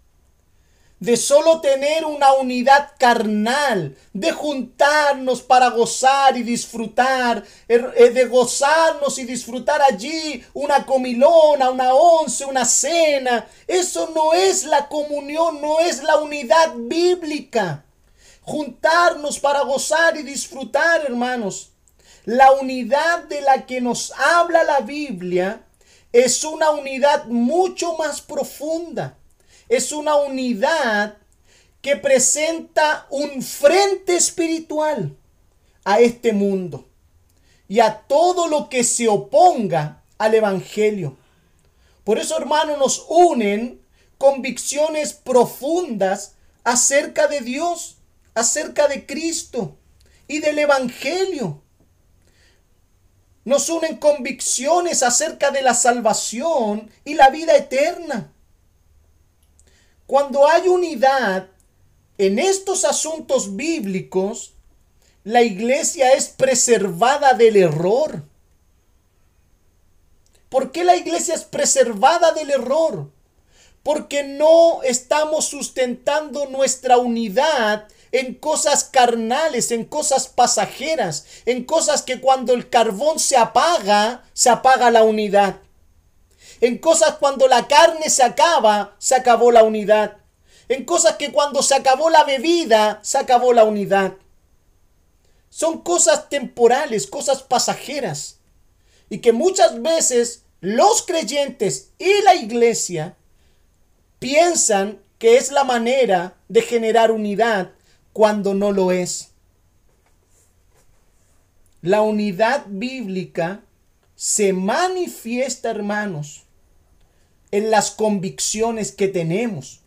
de solo tener una unidad carnal, de juntarnos para gozar y disfrutar, er, eh, de gozarnos y disfrutar allí una comilona, una once, una cena. Eso no es la comunión, no es la unidad bíblica. Juntarnos para gozar y disfrutar, hermanos. La unidad de la que nos habla la Biblia es una unidad mucho más profunda es una unidad que presenta un frente espiritual a este mundo y a todo lo que se oponga al Evangelio. Por eso, hermanos, nos unen convicciones profundas acerca de Dios, acerca de Cristo y del Evangelio. Nos unen convicciones acerca de la salvación y la vida eterna. Cuando hay unidad en estos asuntos bíblicos, la iglesia es preservada del error. ¿Por qué la iglesia es preservada del error? Porque no estamos sustentando nuestra unidad en cosas carnales, en cosas pasajeras, en cosas que cuando el carbón se apaga, se apaga la unidad en cosas cuando la carne se acaba, se acabó la unidad. En cosas que cuando se acabó la bebida, se acabó la unidad. Son cosas temporales, cosas pasajeras. Y que muchas veces los creyentes y la iglesia piensan que es la manera de generar unidad cuando no lo es. La unidad bíblica se manifiesta, hermanos, en las convicciones que tenemos,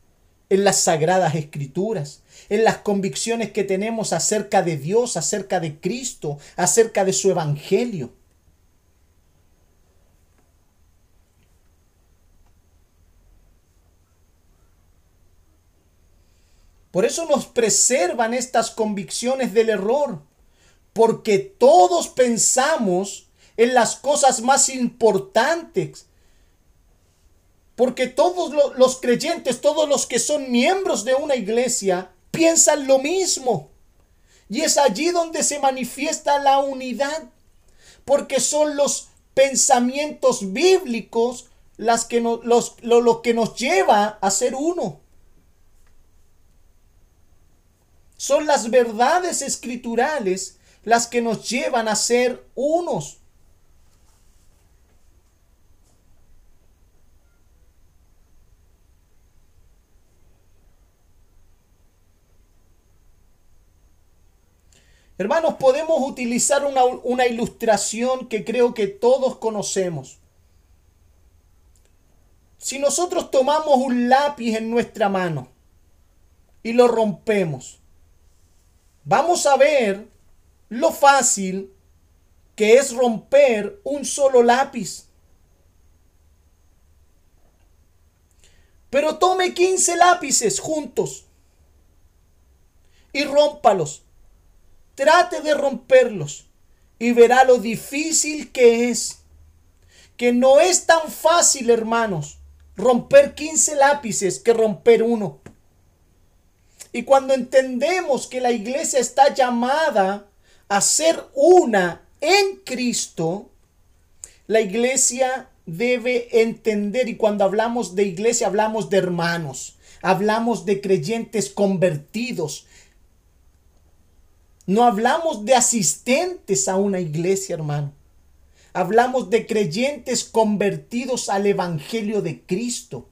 en las sagradas escrituras, en las convicciones que tenemos acerca de Dios, acerca de Cristo, acerca de su Evangelio. Por eso nos preservan estas convicciones del error, porque todos pensamos en las cosas más importantes porque todos los creyentes, todos los que son miembros de una iglesia, piensan lo mismo. Y es allí donde se manifiesta la unidad, porque son los pensamientos bíblicos las que los, lo, que nos lleva a ser uno. Son las verdades escriturales las que nos llevan a ser unos. Hermanos, podemos utilizar una, una, ilustración que creo que todos conocemos. Si nosotros tomamos un lápiz en nuestra mano y lo rompemos, vamos a ver lo fácil que es romper un solo lápiz. Pero tome 15 lápices juntos y rómpalos Trate de romperlos y verá lo difícil que es. Que no es tan fácil, hermanos, romper 15 lápices que romper uno. Y cuando entendemos que la iglesia está llamada a ser una en Cristo, la iglesia debe entender, y cuando hablamos de iglesia hablamos de hermanos, hablamos de creyentes convertidos, no hablamos de asistentes a una iglesia, hermano. Hablamos de creyentes convertidos al Evangelio de Cristo.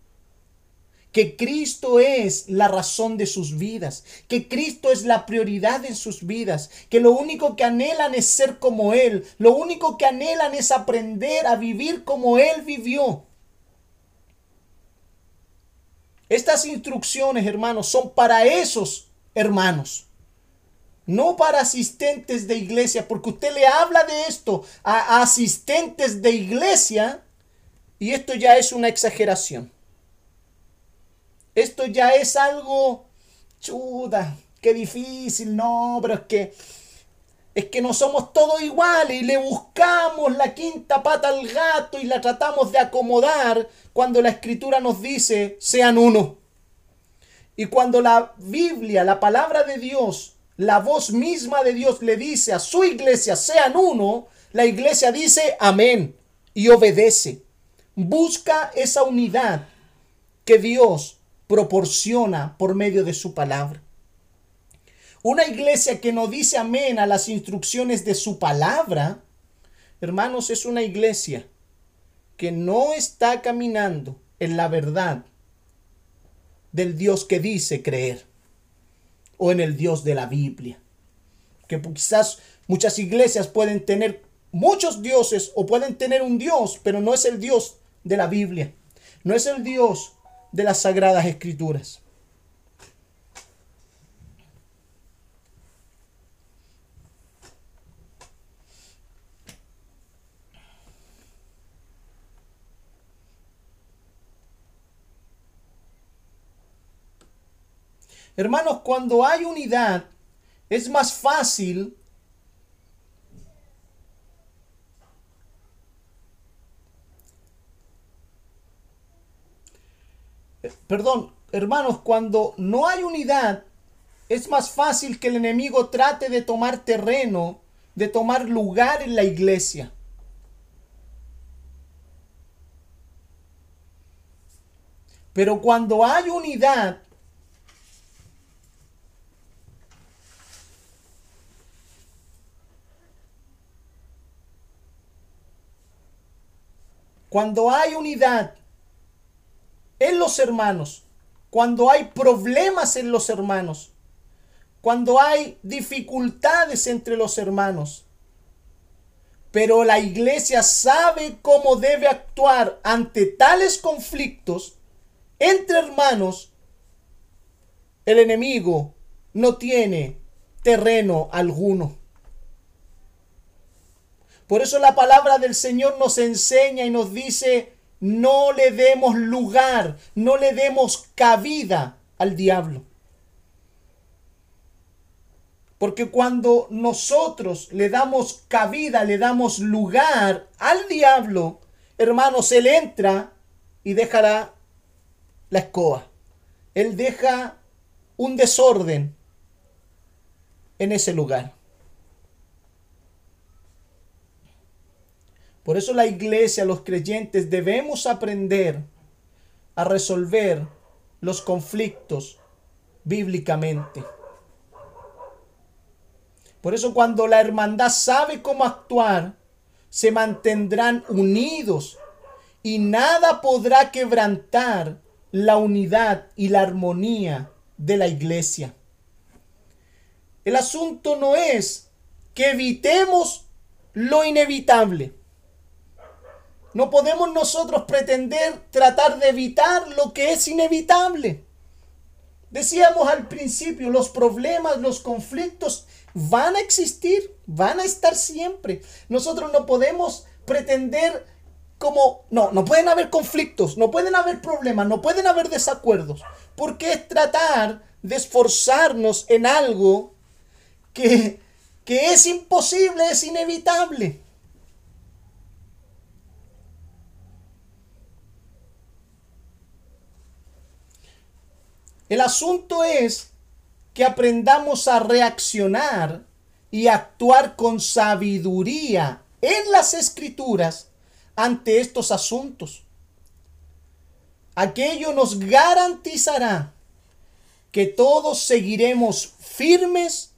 Que Cristo es la razón de sus vidas, que Cristo es la prioridad en sus vidas, que lo único que anhelan es ser como Él, lo único que anhelan es aprender a vivir como Él vivió. Estas instrucciones, hermanos, son para esos hermanos no para asistentes de iglesia, porque usted le habla de esto a asistentes de iglesia y esto ya es una exageración. Esto ya es algo chuda, qué difícil, no, pero es que es que no somos todos iguales y le buscamos la quinta pata al gato y la tratamos de acomodar cuando la escritura nos dice sean uno. Y cuando la Biblia, la palabra de Dios, la voz misma de Dios le dice a su iglesia, sean uno, la iglesia dice amén y obedece. Busca esa unidad que Dios proporciona por medio de su palabra. Una iglesia que no dice amén a las instrucciones de su palabra, hermanos, es una iglesia que no está caminando en la verdad del Dios que dice creer o en el Dios de la Biblia. Que quizás muchas iglesias pueden tener muchos dioses o pueden tener un Dios, pero no es el Dios de la Biblia. No es el Dios de las sagradas escrituras. Hermanos, cuando hay unidad, es más fácil Perdón, hermanos, cuando no hay unidad, es más fácil que el enemigo trate de tomar terreno, de tomar lugar en la iglesia. Pero cuando hay unidad, Cuando hay unidad en los hermanos, cuando hay problemas en los hermanos, cuando hay dificultades entre los hermanos, pero la iglesia sabe cómo debe actuar ante tales conflictos entre hermanos, el enemigo no tiene terreno alguno. Por eso la palabra del Señor nos enseña y nos dice, no le demos lugar, no le demos cabida al diablo. Porque cuando nosotros le damos cabida, le damos lugar al diablo, hermanos, él entra y dejará la escoba. Él deja un desorden en ese lugar. Por eso la iglesia, los creyentes, debemos aprender a resolver los conflictos bíblicamente. Por eso cuando la hermandad sabe cómo actuar, se mantendrán unidos y nada podrá quebrantar la unidad y la armonía de la iglesia. El asunto no es que evitemos lo inevitable. No podemos nosotros pretender tratar de evitar lo que es inevitable. Decíamos al principio, los problemas, los conflictos van a existir, van a estar siempre. Nosotros no podemos pretender como, no, no pueden haber conflictos, no pueden haber problemas, no pueden haber desacuerdos, porque es tratar de esforzarnos en algo que, que es imposible, es inevitable. El asunto es que aprendamos a reaccionar y actuar con sabiduría en las escrituras ante estos asuntos. Aquello nos garantizará que todos seguiremos firmes,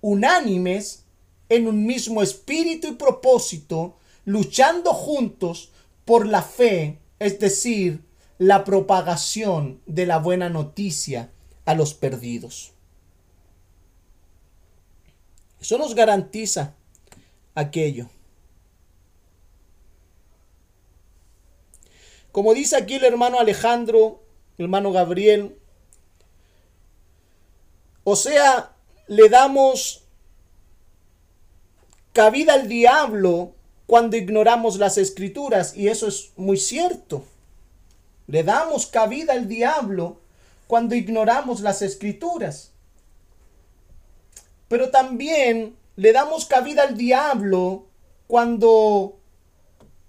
unánimes, en un mismo espíritu y propósito, luchando juntos por la fe, es decir, la propagación de la buena noticia a los perdidos. Eso nos garantiza aquello. Como dice aquí el hermano Alejandro, hermano Gabriel, o sea, le damos cabida al diablo cuando ignoramos las escrituras, y eso es muy cierto. Le damos cabida al diablo cuando ignoramos las escrituras. Pero también le damos cabida al diablo cuando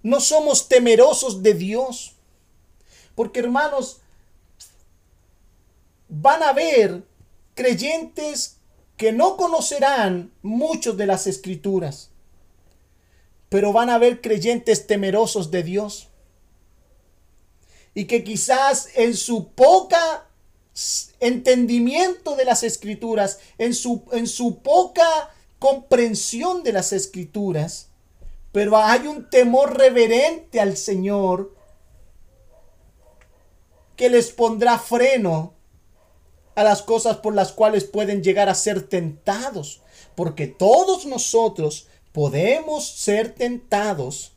no somos temerosos de Dios. Porque hermanos, van a haber creyentes que no conocerán muchos de las escrituras, pero van a haber creyentes temerosos de Dios. Y que quizás en su poca entendimiento de las escrituras, en su, en su poca comprensión de las escrituras, pero hay un temor reverente al Señor que les pondrá freno a las cosas por las cuales pueden llegar a ser tentados. Porque todos nosotros podemos ser tentados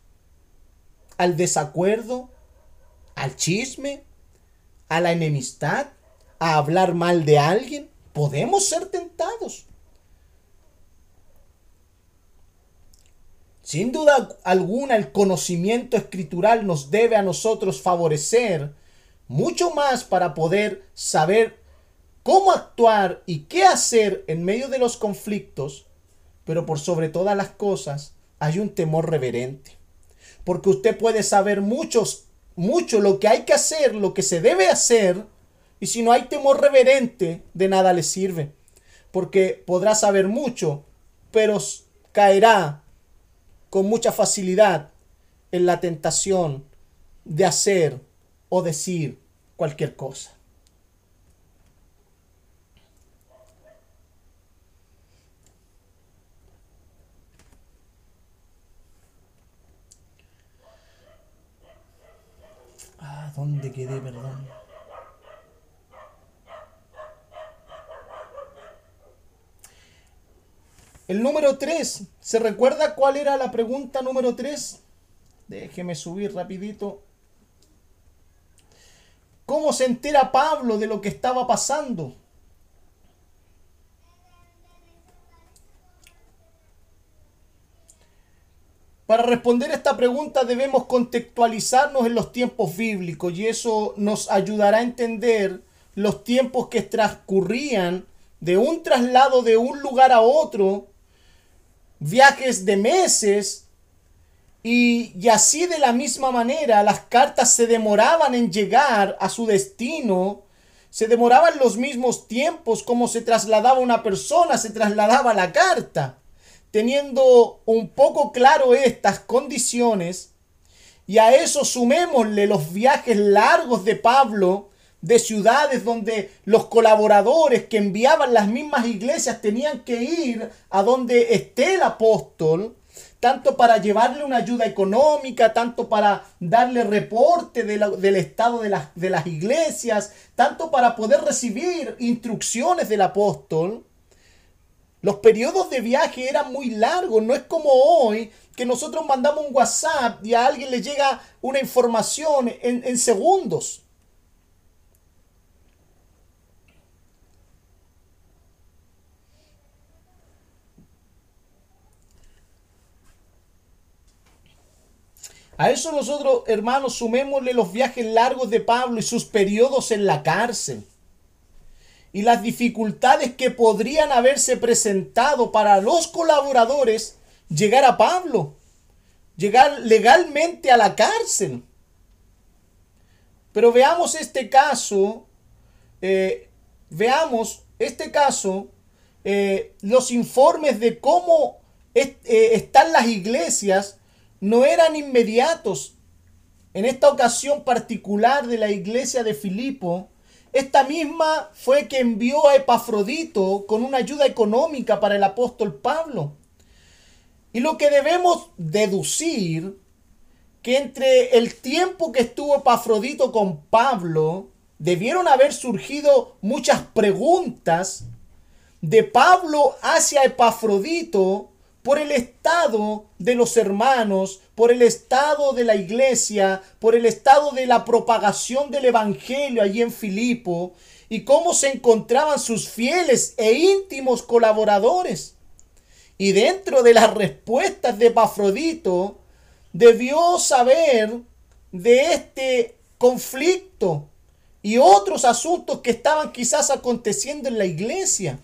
al desacuerdo, al chisme, a la enemistad, a hablar mal de alguien. Podemos ser tentados. Sin duda alguna el conocimiento escritural nos debe a nosotros favorecer mucho más para poder saber cómo actuar y qué hacer en medio de los conflictos, pero por sobre todas las cosas hay un temor reverente. Porque usted puede saber muchos, mucho lo que hay que hacer, lo que se debe hacer, y si no hay temor reverente, de nada le sirve. Porque podrá saber mucho, pero caerá con mucha facilidad en la tentación de hacer o decir cualquier cosa. Ah, ¿dónde quedé, perdón? El número 3, ¿se recuerda cuál era la pregunta número 3? Déjeme subir rapidito. ¿Cómo se entera Pablo de lo que estaba pasando? Para responder esta pregunta debemos contextualizarnos en los tiempos bíblicos y eso nos ayudará a entender los tiempos que transcurrían de un traslado de un lugar a otro, viajes de meses, y, y, así de la misma manera las cartas se demoraban en llegar a su destino, se demoraban los mismos tiempos como se trasladaba una persona, se trasladaba la carta. Teniendo un poco claro estas condiciones, y a eso sumémosle los viajes largos de Pablo, de ciudades donde los colaboradores que enviaban las mismas iglesias tenían que ir a donde esté el apóstol, tanto para llevarle una ayuda económica, tanto para darle reporte del estado de las, de las iglesias, tanto para poder recibir instrucciones del apóstol. Los periodos de viaje eran muy largos, no es como hoy que nosotros mandamos un WhatsApp y a alguien le llega una información en, segundos. A eso nosotros, hermanos, sumémosle los viajes largos de Pablo y sus periodos en la cárcel. Y las dificultades que podrían haberse presentado para los colaboradores llegar a Pablo, llegar legalmente a la cárcel. Pero veamos este caso, eh, veamos este caso, eh, los informes de cómo eh, están las iglesias no eran inmediatos. En esta ocasión particular de la iglesia de Filipo, esta misma fue que envió a Epafrodito con una ayuda económica para el apóstol Pablo. Y lo que debemos deducir que entre el tiempo que estuvo Epafrodito con Pablo, debieron haber surgido muchas preguntas de Pablo hacia Epafrodito por el estado de los hermanos, por el estado de la iglesia, por el estado de la propagación del Evangelio allí en Filipo, y cómo se encontraban sus fieles e íntimos colaboradores. Y dentro de las respuestas de Pafrodito, debió saber de este conflicto y otros asuntos que estaban quizás aconteciendo en la iglesia.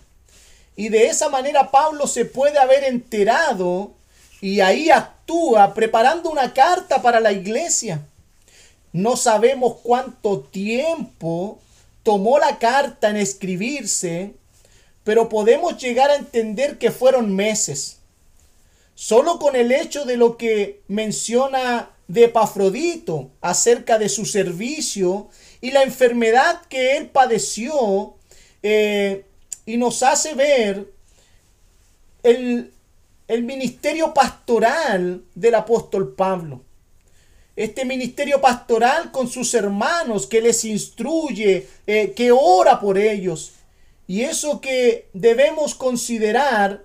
Y de esa manera Pablo se puede haber enterado y ahí actúa preparando una carta para la iglesia. No sabemos cuánto tiempo tomó la carta en escribirse, pero podemos llegar a entender que fueron meses. Solo con el hecho de lo que menciona de Epafrodito acerca de su servicio y la enfermedad que él padeció, eh, y nos hace ver el, ministerio pastoral del apóstol Pablo. Este ministerio pastoral con sus hermanos que les instruye, eh, que ora por ellos. Y eso que debemos considerar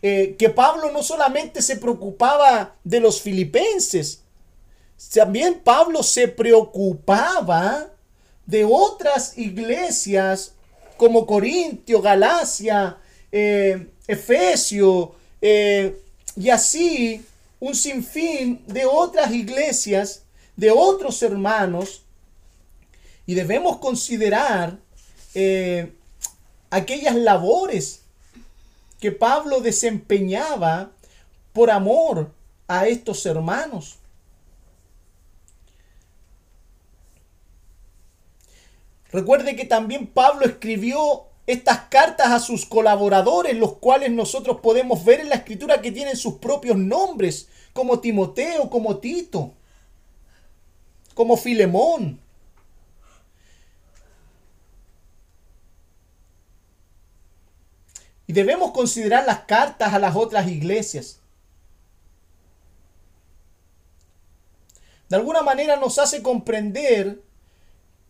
eh, que Pablo no solamente se preocupaba de los filipenses, también Pablo se preocupaba de otras iglesias como Corintio, Galacia, eh, Efesio, eh, y así un sinfín de otras iglesias, de otros hermanos, y debemos considerar eh, aquellas labores que Pablo desempeñaba por amor a estos hermanos. Recuerde que también Pablo escribió estas cartas a sus colaboradores, los cuales nosotros podemos ver en la escritura que tienen sus propios nombres, como Timoteo, como Tito, como Filemón. Y debemos considerar las cartas a las otras iglesias. De alguna manera nos hace comprender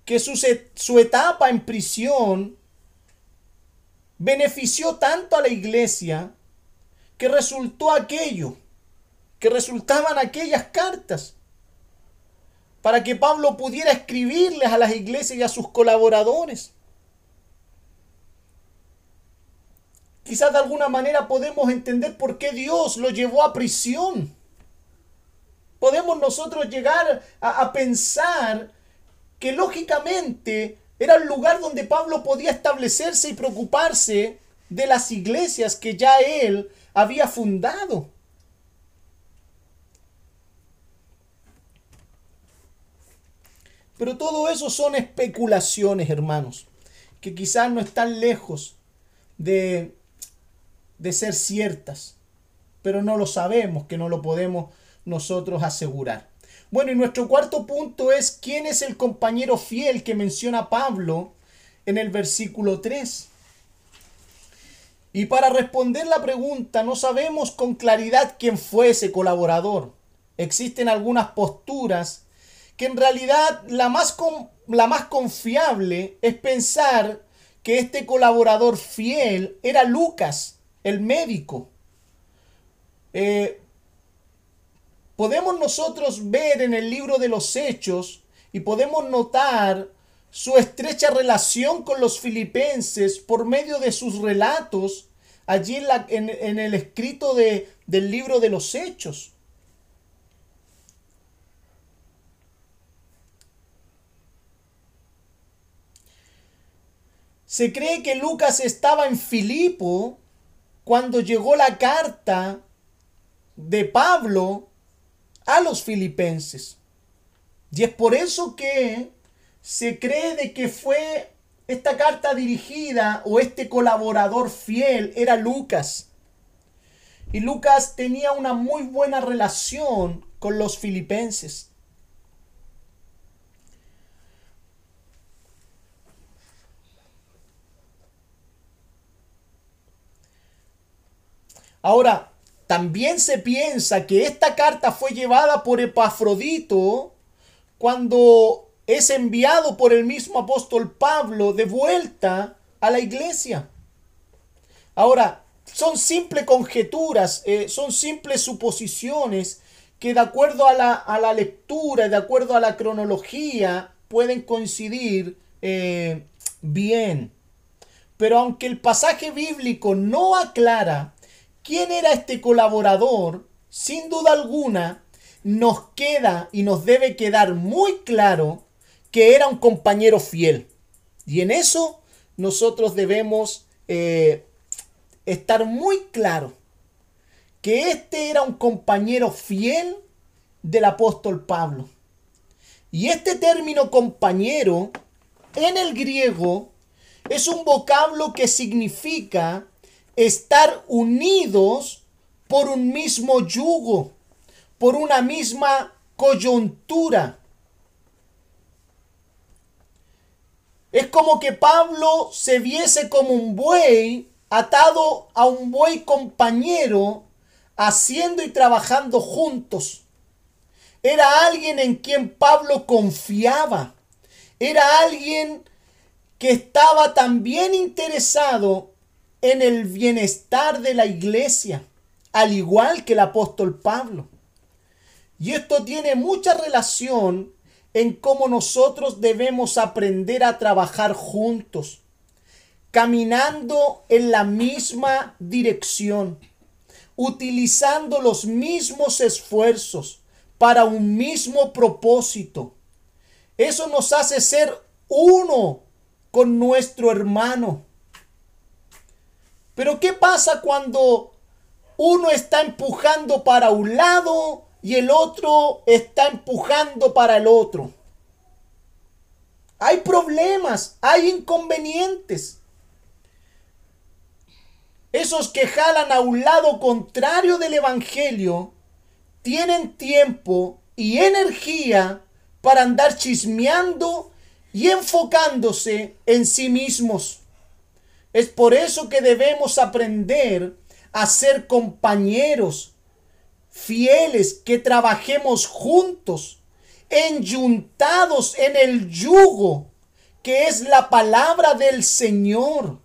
que su, su etapa en prisión benefició tanto a la iglesia que resultó aquello, que resultaban aquellas cartas, para que Pablo pudiera escribirles a las iglesias y a sus colaboradores. Quizás de alguna manera podemos entender por qué Dios lo llevó a prisión. Podemos nosotros llegar a, a pensar que lógicamente era el lugar donde Pablo podía establecerse y preocuparse de las iglesias que ya él había fundado. Pero todo eso son especulaciones, hermanos, que quizás no están lejos de, de ser ciertas, pero no lo sabemos, que no lo podemos nosotros asegurar. Bueno, y nuestro cuarto punto es quién es el compañero fiel que menciona Pablo en el versículo 3. Y para responder la pregunta, no sabemos con claridad quién fue ese colaborador. Existen algunas posturas que en realidad la más, la más confiable es pensar que este colaborador fiel era Lucas, el médico. Eh, podemos nosotros ver en el libro de los Hechos y podemos notar su estrecha relación con los filipenses por medio de sus relatos allí en, la, en, el escrito de, del libro de los Hechos. Se cree que Lucas estaba en Filipo cuando llegó la carta de Pablo a los filipenses. Y es por eso que se cree de que fue esta carta dirigida o este colaborador fiel era Lucas. Y Lucas tenía una muy buena relación con los filipenses. Ahora, también se piensa que esta carta fue llevada por Epafrodito cuando es enviado por el mismo apóstol Pablo de vuelta a la iglesia. Ahora, son simples conjeturas, eh, son simples suposiciones que de acuerdo a la, a la, lectura, de acuerdo a la cronología, pueden coincidir eh, bien. Pero aunque el pasaje bíblico no aclara quién era este colaborador, sin duda alguna, nos queda y nos debe quedar muy claro que era un compañero fiel. Y en eso nosotros debemos eh, estar muy claro que este era un compañero fiel del apóstol Pablo. Y este término compañero en el griego es un vocablo que significa estar unidos por un mismo yugo, por una misma coyuntura. Es como que Pablo se viese como un buey atado a un buey compañero, haciendo y trabajando juntos. Era alguien en quien Pablo confiaba. Era alguien que estaba también interesado en el bienestar de la iglesia, al igual que el apóstol Pablo. Y esto tiene mucha relación en cómo nosotros debemos aprender a trabajar juntos, caminando en la misma dirección, utilizando los mismos esfuerzos para un mismo propósito. Eso nos hace ser uno con nuestro hermano. Pero ¿qué pasa cuando uno está empujando para un lado y el otro está empujando para el otro? Hay problemas, hay inconvenientes. Esos que jalan a un lado contrario del Evangelio tienen tiempo y energía para andar chismeando y enfocándose en sí mismos. Es por eso que debemos aprender a ser compañeros fieles, que trabajemos juntos, enyuntados en el yugo, que es la palabra del Señor.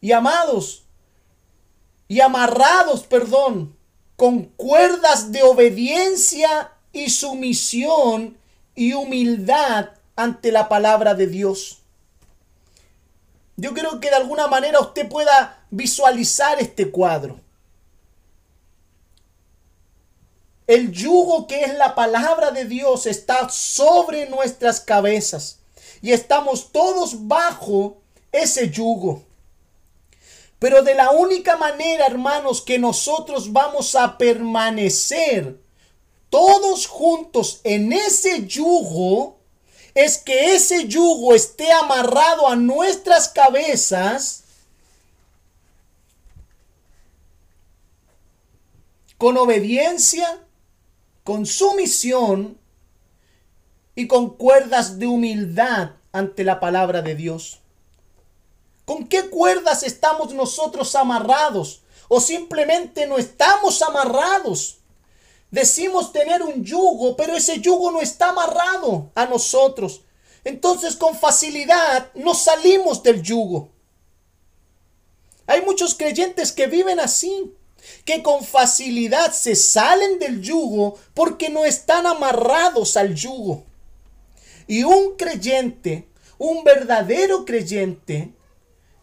Y amados, y amarrados, perdón, con cuerdas de obediencia y sumisión y humildad ante la palabra de Dios. Yo creo que de alguna manera usted pueda visualizar este cuadro. El yugo que es la palabra de Dios está sobre nuestras cabezas y estamos todos bajo ese yugo. Pero de la única manera, hermanos, que nosotros vamos a permanecer todos juntos en ese yugo, es que ese yugo esté amarrado a nuestras cabezas con obediencia, con sumisión y con cuerdas de humildad ante la palabra de Dios. ¿Con qué cuerdas estamos nosotros amarrados? ¿O simplemente no estamos amarrados? Decimos tener un yugo, pero ese yugo no está amarrado a nosotros. Entonces con facilidad nos salimos del yugo. Hay muchos creyentes que viven así, que con facilidad se salen del yugo porque no están amarrados al yugo. Y un creyente, un verdadero creyente,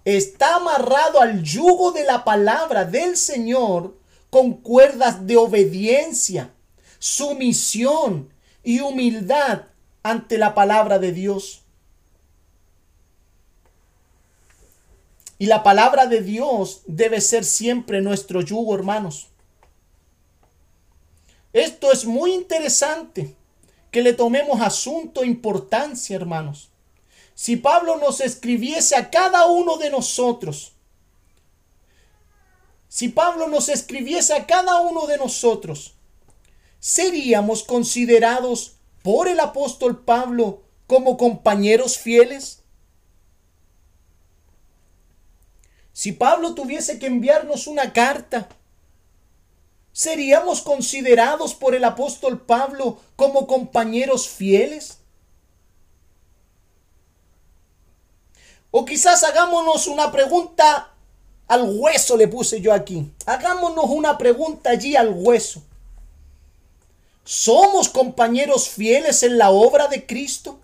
está amarrado al yugo de la palabra del Señor con cuerdas de obediencia, sumisión y humildad ante la palabra de Dios. Y la palabra de Dios debe ser siempre nuestro yugo, hermanos. Esto es muy interesante que le tomemos asunto e importancia, hermanos. Si Pablo nos escribiese a cada uno de nosotros, si Pablo nos escribiese a cada uno de nosotros, ¿seríamos considerados por el apóstol Pablo como compañeros fieles? Si Pablo tuviese que enviarnos una carta, ¿seríamos considerados por el apóstol Pablo como compañeros fieles? O quizás hagámonos una pregunta al hueso, le puse yo aquí. Hagámonos una pregunta allí al hueso. ¿Somos compañeros fieles en la obra de Cristo?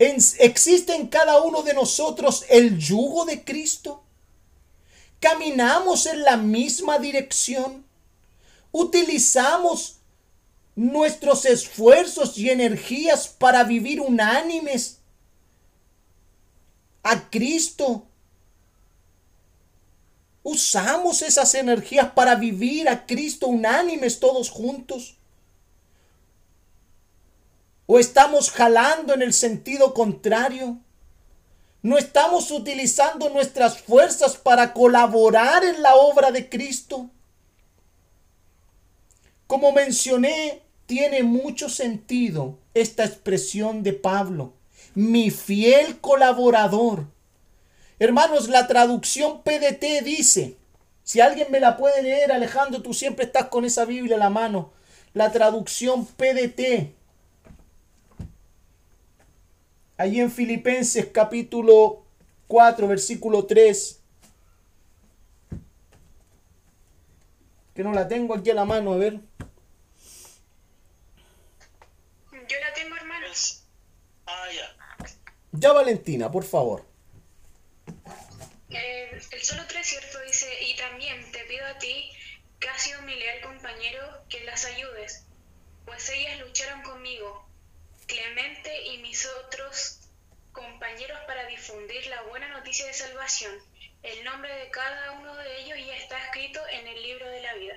¿Existe en cada uno de nosotros el yugo de Cristo? ¿Caminamos en la misma dirección? ¿Utilizamos nuestros esfuerzos y energías para vivir unánimes a Cristo? ¿Usamos esas energías para vivir a Cristo unánimes todos juntos? ¿O estamos jalando en el sentido contrario? ¿No estamos utilizando nuestras fuerzas para colaborar en la obra de Cristo? Como mencioné, tiene mucho sentido esta expresión de Pablo, mi fiel colaborador. Hermanos, la traducción PDT dice, si alguien me la puede leer, Alejandro, tú siempre estás con esa Biblia en la mano. La traducción PDT Allí en Filipenses capítulo 4, versículo 3. Que no la tengo aquí a la mano, a ver. Yo la tengo, hermano. Ah, ya. Ya, Valentina, por favor. Eh, el solo 3, ¿cierto? Dice, y también te pido a ti, que has sido mi leal compañero, que las ayudes, pues ellas lucharon conmigo Clemente y mis otros compañeros para difundir la buena noticia de salvación. El nombre de cada uno de ellos ya está escrito en el libro de la vida.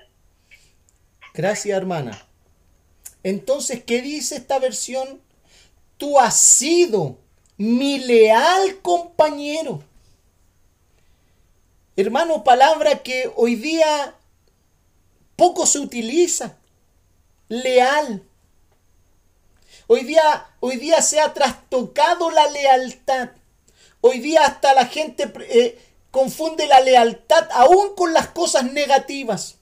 Gracias, hermana. Entonces, ¿qué dice esta versión? Tú has sido mi leal compañero. Hermano, palabra que hoy día poco se utiliza. Leal. Hoy día, hoy día se ha trastocado la lealtad. Hoy día hasta la gente eh, confunde la lealtad aún con las cosas negativas.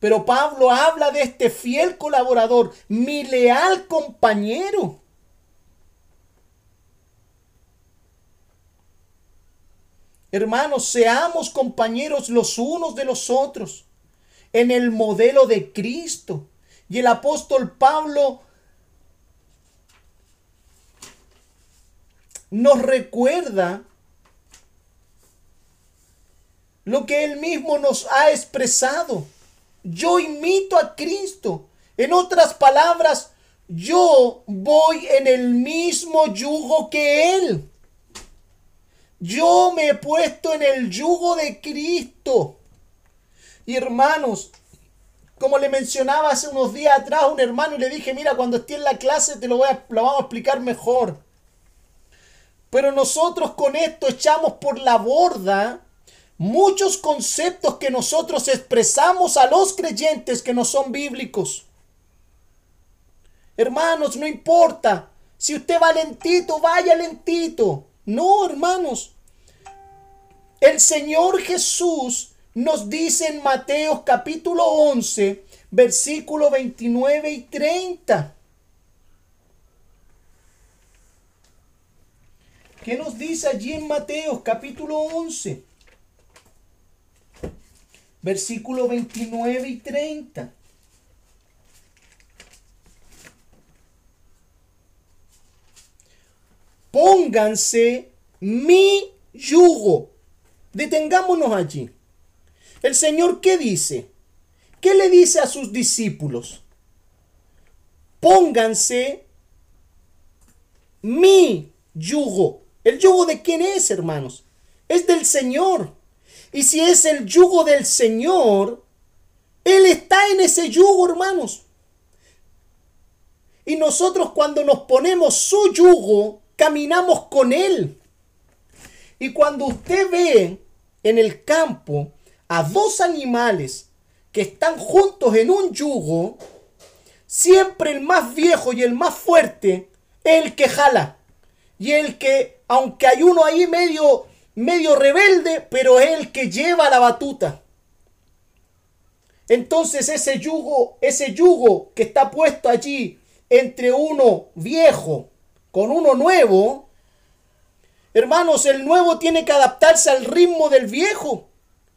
Pero Pablo habla de este fiel colaborador, mi leal compañero. Hermanos, seamos compañeros los unos de los otros en el modelo de Cristo. Y el apóstol Pablo nos recuerda lo que Él mismo nos ha expresado. Yo imito a Cristo. En otras palabras, yo voy en el mismo yugo que Él. Yo me he puesto en el yugo de Cristo. Y hermanos, como le mencionaba hace unos días atrás a un hermano y le dije, mira, cuando esté en la clase te lo, voy a, lo vamos a explicar mejor. Pero nosotros con esto echamos por la borda muchos conceptos que nosotros expresamos a los creyentes que no son bíblicos. Hermanos, no importa. Si usted va lentito, vaya lentito. No, hermanos. El Señor Jesús nos dice en Mateo capítulo 11, versículo 29 y 30. ¿Qué nos dice allí en Mateo capítulo 11? Versículo 29 y 30. Pónganse mi yugo. Detengámonos allí. El Señor, ¿qué dice? ¿Qué le dice a sus discípulos? Pónganse mi yugo. ¿El yugo de quién es, hermanos? Es del Señor. Y si es el yugo del Señor, Él está en ese yugo, hermanos. Y nosotros cuando nos ponemos su yugo, caminamos con Él. Y cuando usted ve en el campo a dos animales que están juntos en un yugo, siempre el más viejo y el más fuerte el que jala. Y el que, aunque hay uno ahí medio, medio rebelde, pero es el que lleva la batuta. Entonces ese yugo, ese yugo que está puesto allí entre uno viejo con uno nuevo, hermanos, el nuevo tiene que adaptarse al ritmo del viejo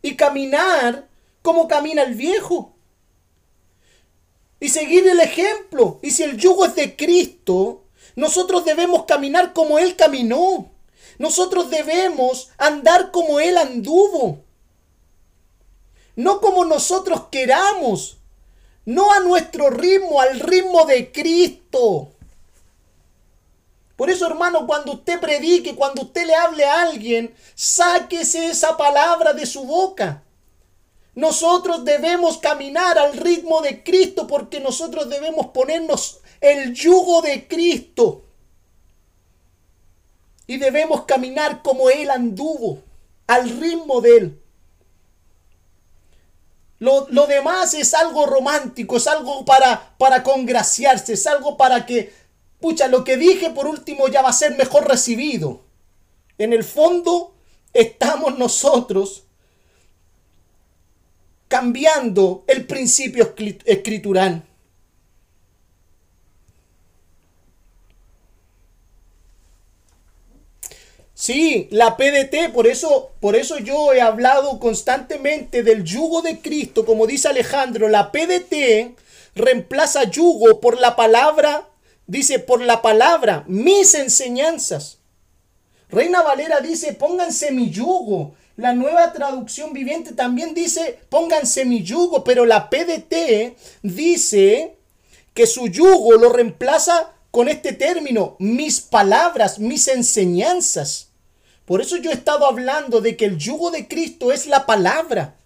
y caminar como camina el viejo. Y seguir el ejemplo. Y si el yugo es de Cristo, nosotros debemos caminar como Él caminó. Nosotros debemos andar como Él anduvo. No como nosotros queramos. No a nuestro ritmo, al ritmo de Cristo. Por eso, hermano, cuando usted predique, cuando usted le hable a alguien, sáquese esa palabra de su boca. Nosotros debemos caminar al ritmo de Cristo porque nosotros debemos ponernos el yugo de Cristo. Y debemos caminar como Él anduvo, al ritmo de Él. Lo, lo, demás es algo romántico, es algo para, para congraciarse, es algo para que, pucha, lo que dije por último ya va a ser mejor recibido. En el fondo estamos nosotros cambiando el principio escritural. Sí, la PDT, por eso, por eso yo he hablado constantemente del yugo de Cristo, como dice Alejandro, la PDT reemplaza yugo por la palabra, dice por la palabra, mis enseñanzas. Reina Valera dice, pónganse mi yugo. La nueva traducción viviente también dice, pónganse mi yugo, pero la PDT dice que su yugo lo reemplaza con este término, mis palabras, mis enseñanzas. Por eso yo he estado hablando de que el yugo de Cristo es la palabra.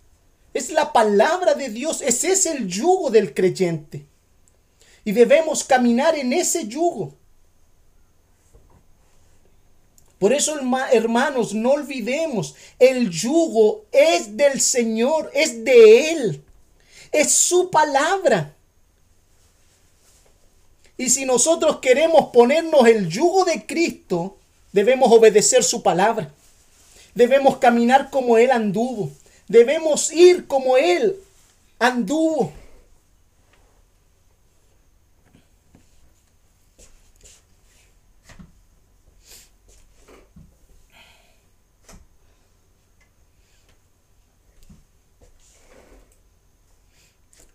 Es la palabra de Dios. Ese es el yugo del creyente. Y debemos caminar en ese yugo. Por eso, hermanos, no olvidemos, el yugo es del Señor, es de Él. Es su palabra. Y si nosotros queremos ponernos el yugo de Cristo, Debemos obedecer su palabra. Debemos caminar como Él anduvo. Debemos ir como Él anduvo.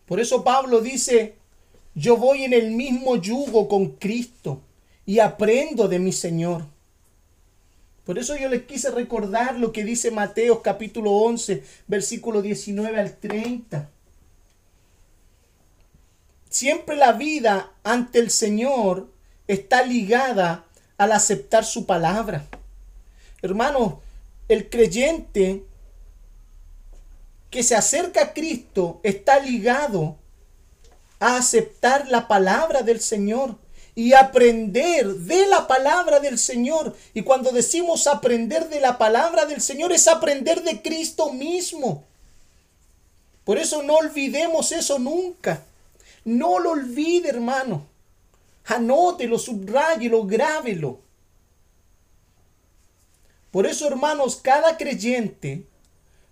Por eso Pablo dice, yo voy en el mismo yugo con Cristo y aprendo de mi Señor. Por eso yo les quise recordar lo que dice Mateo capítulo 11, versículo 19 al 30. Siempre la vida ante el Señor está ligada al aceptar su palabra. Hermano, el creyente que se acerca a Cristo está ligado a aceptar la palabra del Señor y aprender de la palabra del Señor. Y cuando decimos aprender de la palabra del Señor es aprender de Cristo mismo. Por eso no olvidemos eso nunca. No lo olvide, hermano. Anótelo, subrayelo, grábelo. Por eso, hermanos, cada creyente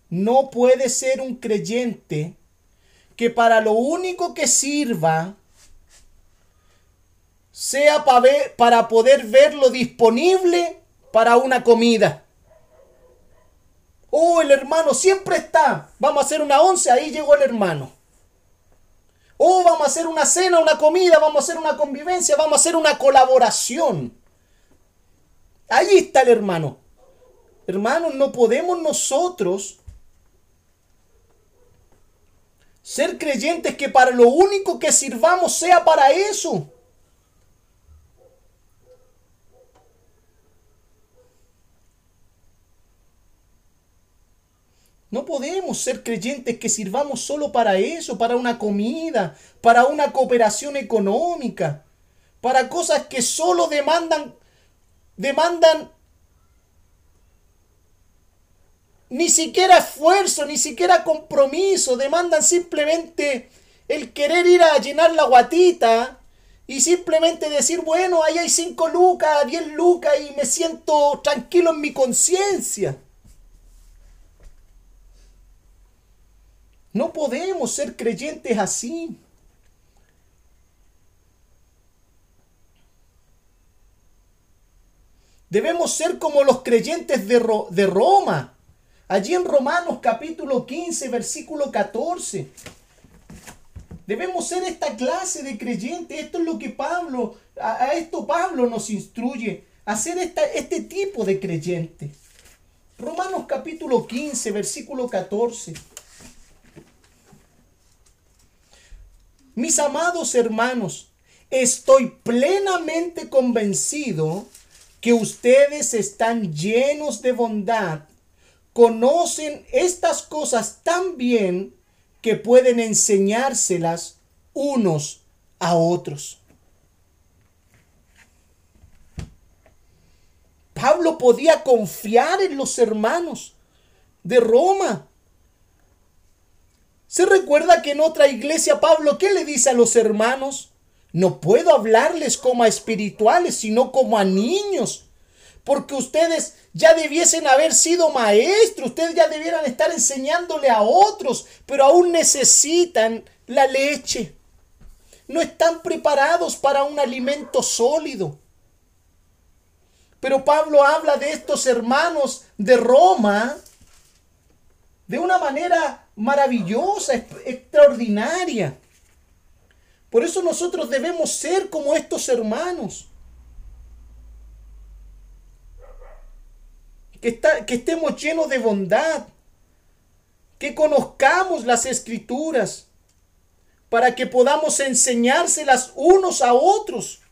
no puede ser un creyente que para lo único que sirva sea para, ver, para poder verlo disponible para una comida. Oh, el hermano siempre está. Vamos a hacer una once, ahí llegó el hermano. Oh, vamos a hacer una cena, una comida, vamos a hacer una convivencia, vamos a hacer una colaboración. Ahí está el hermano. Hermanos, no podemos nosotros ser creyentes que para lo único que sirvamos sea para eso. No podemos ser creyentes que sirvamos solo para eso, para una comida, para una cooperación económica, para cosas que solo demandan demandan ni siquiera esfuerzo, ni siquiera compromiso, demandan simplemente el querer ir a llenar la guatita y simplemente decir, bueno, ahí hay cinco lucas, diez lucas y me siento tranquilo en mi conciencia. No podemos ser creyentes así. Debemos ser como los creyentes de, de Roma Allí en Romanos capítulo 15, versículo 14. Debemos ser esta clase de creyentes. Esto es lo que Pablo, a, esto Pablo nos instruye, a ser esta, este tipo de creyente. Romanos capítulo 15, versículo 14. Mis amados hermanos, estoy plenamente convencido que ustedes están llenos de bondad conocen estas cosas tan bien que pueden enseñárselas unos a otros. Pablo podía confiar en los hermanos de Roma. ¿Se recuerda que en otra iglesia Pablo qué le dice a los hermanos? No puedo hablarles como a espirituales, sino como a niños porque ustedes ya debiesen haber sido maestros, ustedes ya debieran estar enseñándole a otros, pero aún necesitan la leche. No están preparados para un alimento sólido. Pero Pablo habla de estos hermanos de Roma de una manera maravillosa, extraordinaria. Por eso nosotros debemos ser como estos hermanos. que, que estemos llenos de bondad, que conozcamos las escrituras, para que podamos enseñárselas unos a otros.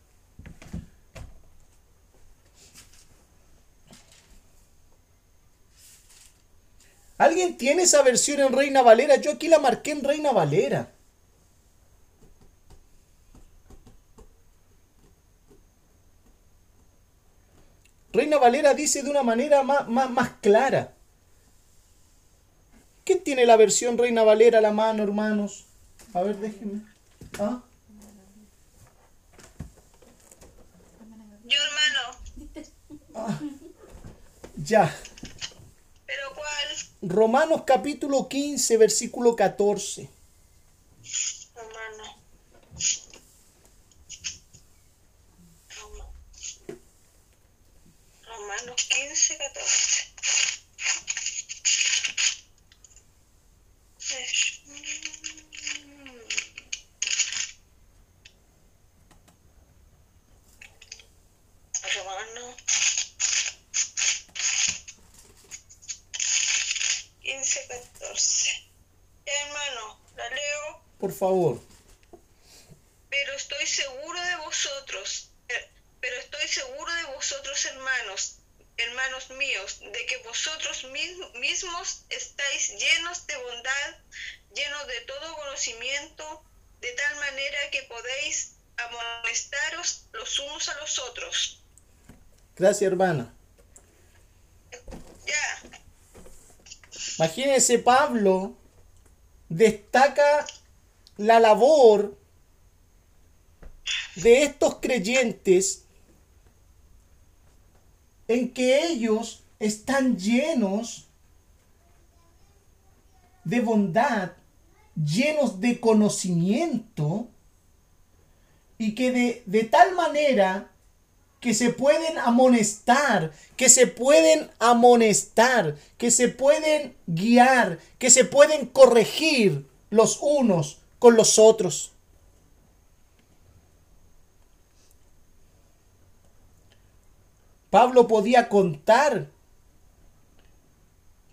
¿Alguien tiene esa versión en Reina Valera? Yo aquí la marqué en Reina Valera. Reina Valera dice de una manera más, más, clara. ¿Quién tiene la versión Reina Valera a la mano, hermanos? A ver, déjenme. ¿Ah? Yo, hermano. Ah, ya. ¿Pero? Romanos capítulo 15, versículo 14. Por favor. Pero estoy seguro de vosotros, eh, pero estoy seguro de vosotros, hermanos, hermanos míos, de que vosotros mismos estáis llenos de bondad, llenos de todo conocimiento, de tal manera que podéis amonestaros los unos a los otros. Gracias, hermana. Ya. Imagínense, Pablo destaca la labor de estos creyentes en que ellos están llenos de bondad, llenos de conocimiento, y que de, de tal manera que se pueden amonestar, que se pueden amonestar, que se pueden guiar, que se pueden corregir los unos con los otros. Pablo podía contar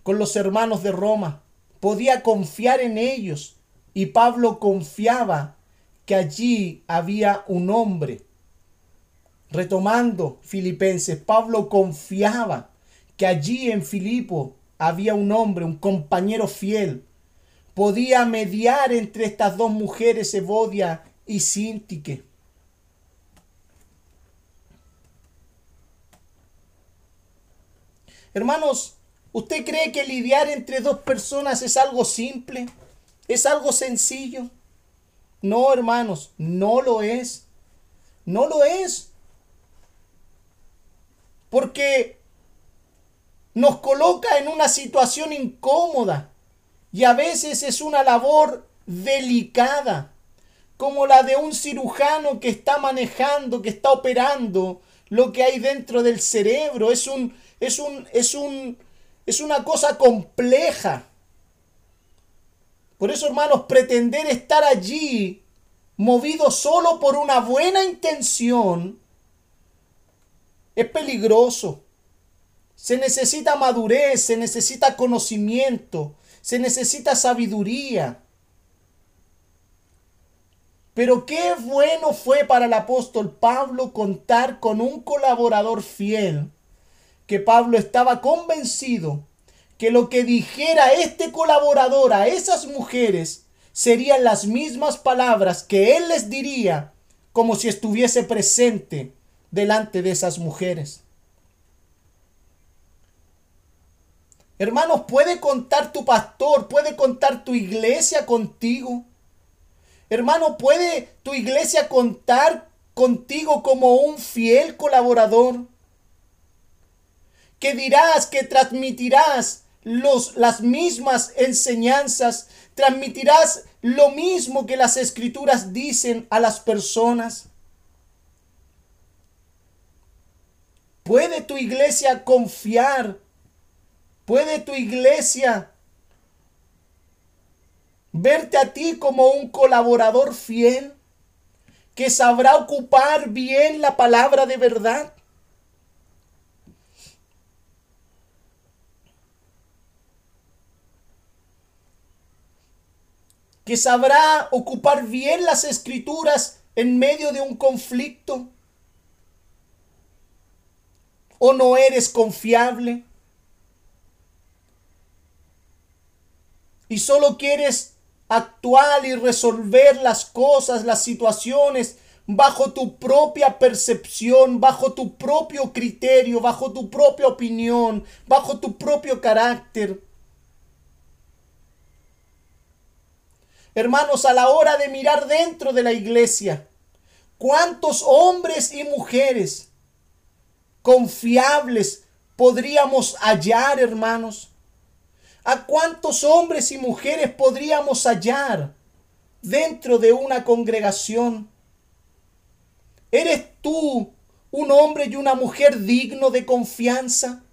con los hermanos de Roma, podía confiar en ellos y Pablo confiaba que allí había un hombre. Retomando Filipenses, Pablo confiaba que allí en Filipo había un hombre, un compañero fiel. Podía mediar entre estas dos mujeres, Evodia y Sintique. Hermanos, ¿usted cree que lidiar entre dos personas es algo simple? ¿Es algo sencillo? No, hermanos, no lo es. No lo es. Porque nos coloca en una situación incómoda y a veces es una labor delicada, como la de un cirujano que está manejando, que está operando lo que hay dentro del cerebro. Es un es un, es un, es una cosa compleja. Por eso, hermanos, pretender estar allí movido solo por una buena intención es peligroso. Se necesita madurez, se necesita conocimiento, se necesita sabiduría. Pero qué bueno fue para el apóstol Pablo contar con un colaborador fiel que Pablo estaba convencido que lo que dijera este colaborador a esas mujeres serían las mismas palabras que él les diría como si estuviese presente delante de esas mujeres. Hermanos, ¿puede contar tu pastor? ¿Puede contar tu iglesia contigo? Hermano, ¿puede tu iglesia contar contigo como un fiel colaborador? que dirás, que transmitirás los, las mismas enseñanzas, transmitirás lo mismo que las escrituras dicen a las personas. ¿Puede tu iglesia confiar? ¿Puede tu iglesia verte a ti como un colaborador fiel que sabrá ocupar bien la palabra de verdad? que sabrá ocupar bien las escrituras en medio de un conflicto? ¿O no eres confiable? Y solo quieres actuar y resolver las cosas, las situaciones, bajo tu propia percepción, bajo tu propio criterio, bajo tu propia opinión, bajo tu propio carácter. Hermanos, a la hora de mirar dentro de la iglesia, ¿cuántos hombres y mujeres confiables podríamos hallar, hermanos? ¿A cuántos hombres y mujeres podríamos hallar dentro de una congregación? ¿Eres tú un hombre y una mujer digno de confianza?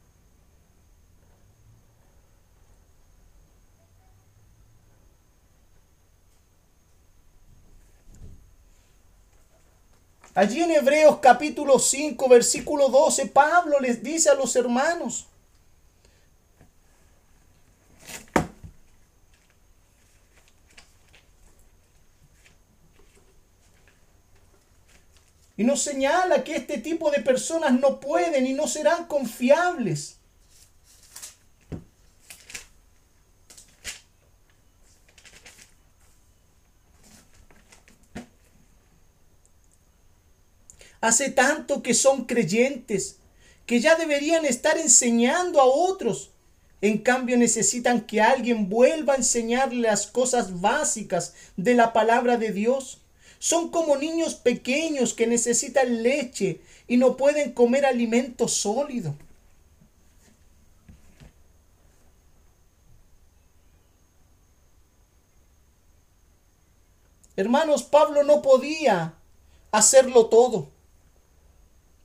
Allí en Hebreos capítulo 5, versículo 12, Pablo les dice a los hermanos, Y nos señala que este tipo de personas no pueden y no serán confiables. Hace tanto que son creyentes, que ya deberían estar enseñando a otros. En cambio necesitan que alguien vuelva a enseñarles las cosas básicas de la palabra de Dios. Son como niños pequeños que necesitan leche y no pueden comer alimento sólido. Hermanos, Pablo no podía hacerlo todo.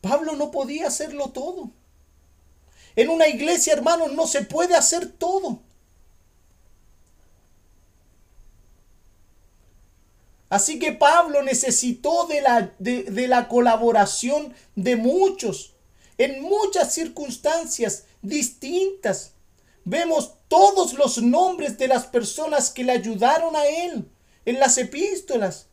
Pablo no podía hacerlo todo. En una iglesia, hermanos, no se puede hacer todo. Así que Pablo necesitó de la, de, la colaboración de muchos, en muchas circunstancias distintas. Vemos todos los nombres de las personas que le ayudaron a él en las epístolas.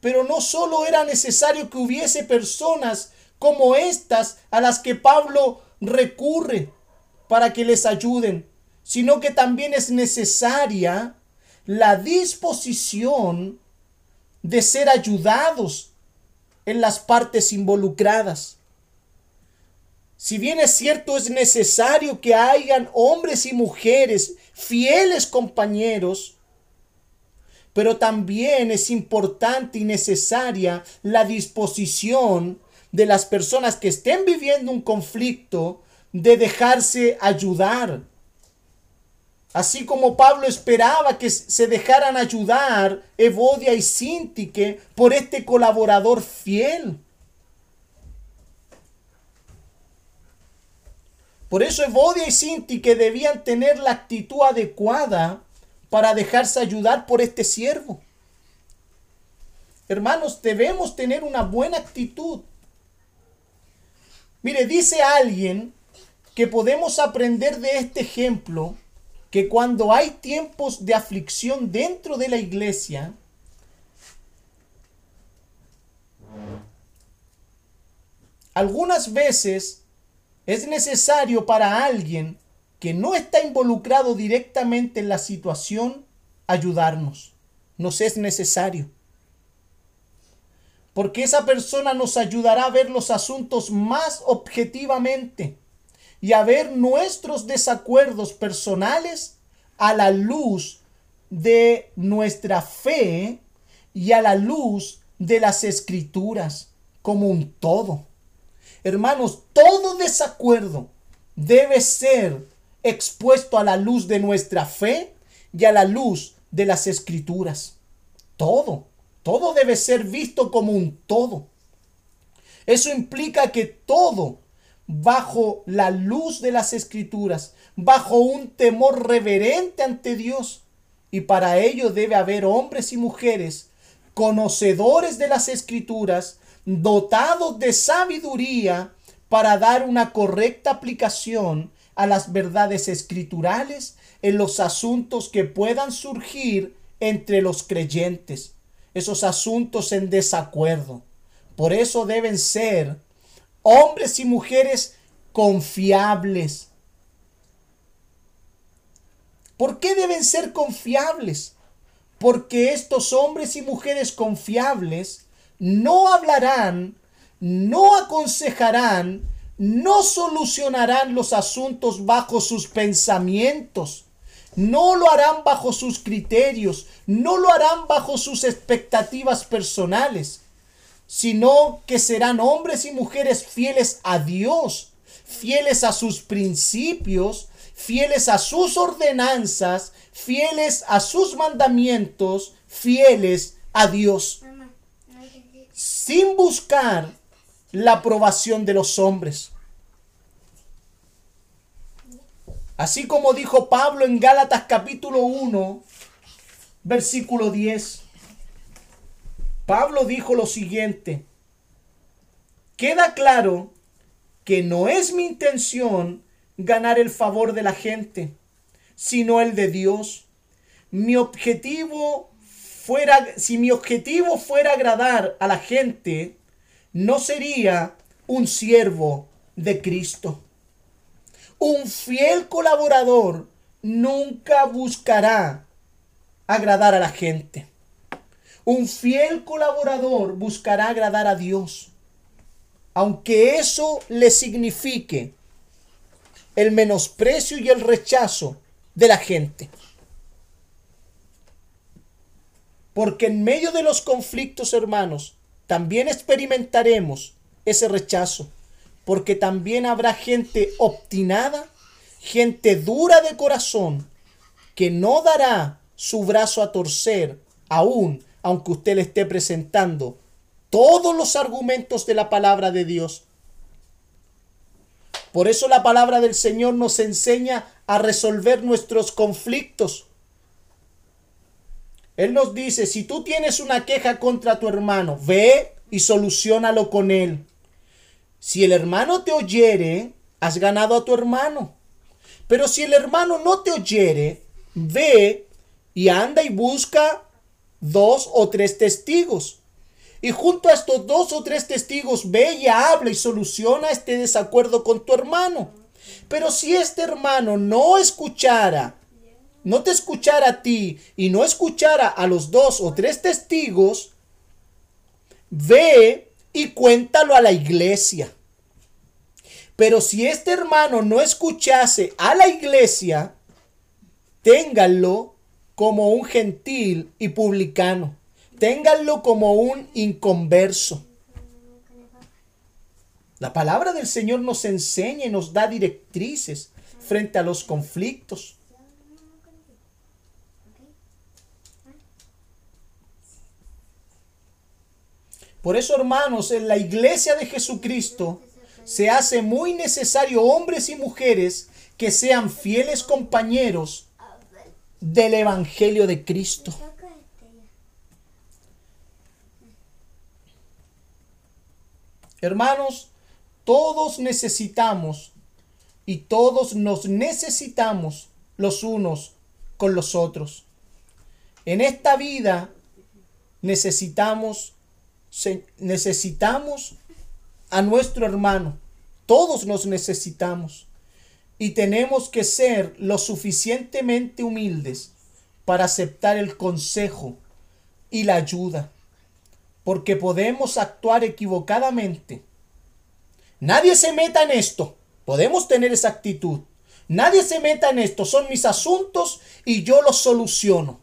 Pero no solo era necesario que hubiese personas como estas a las que Pablo recurre para que les ayuden, sino que también es necesaria la disposición de ser ayudados en las partes involucradas. Si bien es cierto, es necesario que hayan hombres y mujeres fieles compañeros, pero también es importante y necesaria la disposición de las personas que estén viviendo un conflicto de dejarse ayudar. Así como Pablo esperaba que se dejaran ayudar Evodia y Sintique por este colaborador fiel. Por eso Evodia y Sintique debían tener la actitud adecuada para dejarse ayudar por este siervo. Hermanos, debemos tener una buena actitud Mire, dice alguien que podemos aprender de este ejemplo que cuando hay tiempos de aflicción dentro de la iglesia, algunas veces es necesario para alguien que no está involucrado directamente en la situación ayudarnos. Nos es necesario porque esa persona nos ayudará a ver los asuntos más objetivamente y a ver nuestros desacuerdos personales a la luz de nuestra fe y a la luz de las escrituras como un todo. Hermanos, todo desacuerdo debe ser expuesto a la luz de nuestra fe y a la luz de las escrituras. Todo. Todo debe ser visto como un todo. Eso implica que todo bajo la luz de las escrituras, bajo un temor reverente ante Dios. Y para ello debe haber hombres y mujeres conocedores de las escrituras, dotados de sabiduría para dar una correcta aplicación a las verdades escriturales en los asuntos que puedan surgir entre los creyentes esos asuntos en desacuerdo. Por eso deben ser hombres y mujeres confiables. ¿Por qué deben ser confiables? Porque estos hombres y mujeres confiables no hablarán, no aconsejarán, no solucionarán los asuntos bajo sus pensamientos, no lo harán bajo sus criterios, no lo harán bajo sus expectativas personales, sino que serán hombres y mujeres fieles a Dios, fieles a sus principios, fieles a sus ordenanzas, fieles a sus mandamientos, fieles a Dios, sin buscar la aprobación de los hombres. Así como dijo Pablo en Gálatas capítulo 1, versículo 10. Pablo dijo lo siguiente. Queda claro que no es mi intención ganar el favor de la gente, sino el de Dios. Mi objetivo fuera, si mi objetivo fuera agradar a la gente, no sería un siervo de Cristo. Un fiel colaborador nunca buscará agradar a la gente. Un fiel colaborador buscará agradar a Dios, aunque eso le signifique el menosprecio y el rechazo de la gente. Porque en medio de los conflictos, hermanos, también experimentaremos ese rechazo. Porque también habrá gente obstinada, gente dura de corazón, que no dará su brazo a torcer, aún aunque usted le esté presentando todos los argumentos de la palabra de Dios. Por eso la palabra del Señor nos enseña a resolver nuestros conflictos. Él nos dice, si tú tienes una queja contra tu hermano, ve y solucionalo con él. Si el hermano te oyere, has ganado a tu hermano. Pero si el hermano no te oyere, ve y anda y busca dos o tres testigos y junto a estos dos o tres testigos ve y habla y soluciona este desacuerdo con tu hermano. Pero si este hermano no escuchara, no te escuchara a ti y no escuchara a los dos o tres testigos, ve y cuéntalo a la iglesia. Pero si este hermano no escuchase a la iglesia, ténganlo como un gentil y publicano ténganlo como un inconverso. La palabra del Señor nos enseña y nos da directrices frente a los conflictos. Por eso, hermanos, en la iglesia de Jesucristo se hace muy necesario hombres y mujeres que sean fieles compañeros del Evangelio de Cristo. Hermanos, todos necesitamos y todos nos necesitamos los unos con los otros. En esta vida necesitamos necesitamos a nuestro hermano. Todos nos necesitamos y tenemos que ser lo suficientemente humildes para aceptar el consejo y la ayuda porque podemos actuar equivocadamente. Nadie se meta en esto. Podemos tener esa actitud. Nadie se meta en esto. Son mis asuntos y yo los soluciono.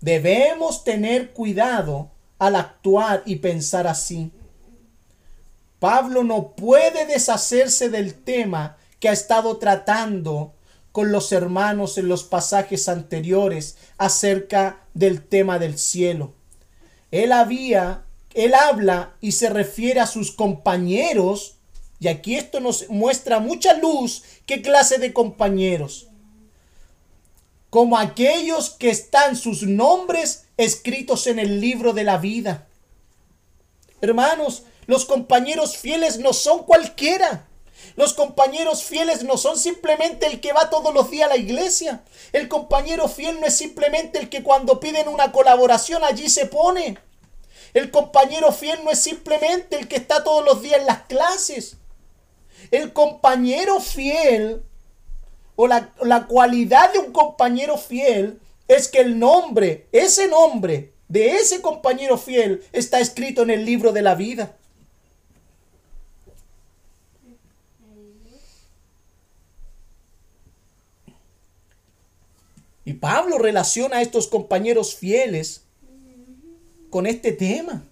Debemos tener cuidado al actuar y pensar así. Pablo no puede deshacerse del tema que ha estado tratando con los hermanos en los pasajes anteriores acerca del tema del cielo. Él había, él habla y se refiere a sus compañeros, y aquí esto nos muestra mucha luz qué clase de compañeros. Como aquellos que están sus nombres escritos en el libro de la vida. Hermanos, los compañeros fieles no son cualquiera. Los compañeros fieles no son simplemente el que va todos los días a la iglesia. El compañero fiel no es simplemente el que cuando piden una colaboración allí se pone. El compañero fiel no es simplemente el que está todos los días en las clases. El compañero fiel o la, la cualidad de un compañero fiel es que el nombre, ese nombre de ese compañero fiel está escrito en el libro de la vida. Y Pablo relaciona a estos compañeros fieles con este tema.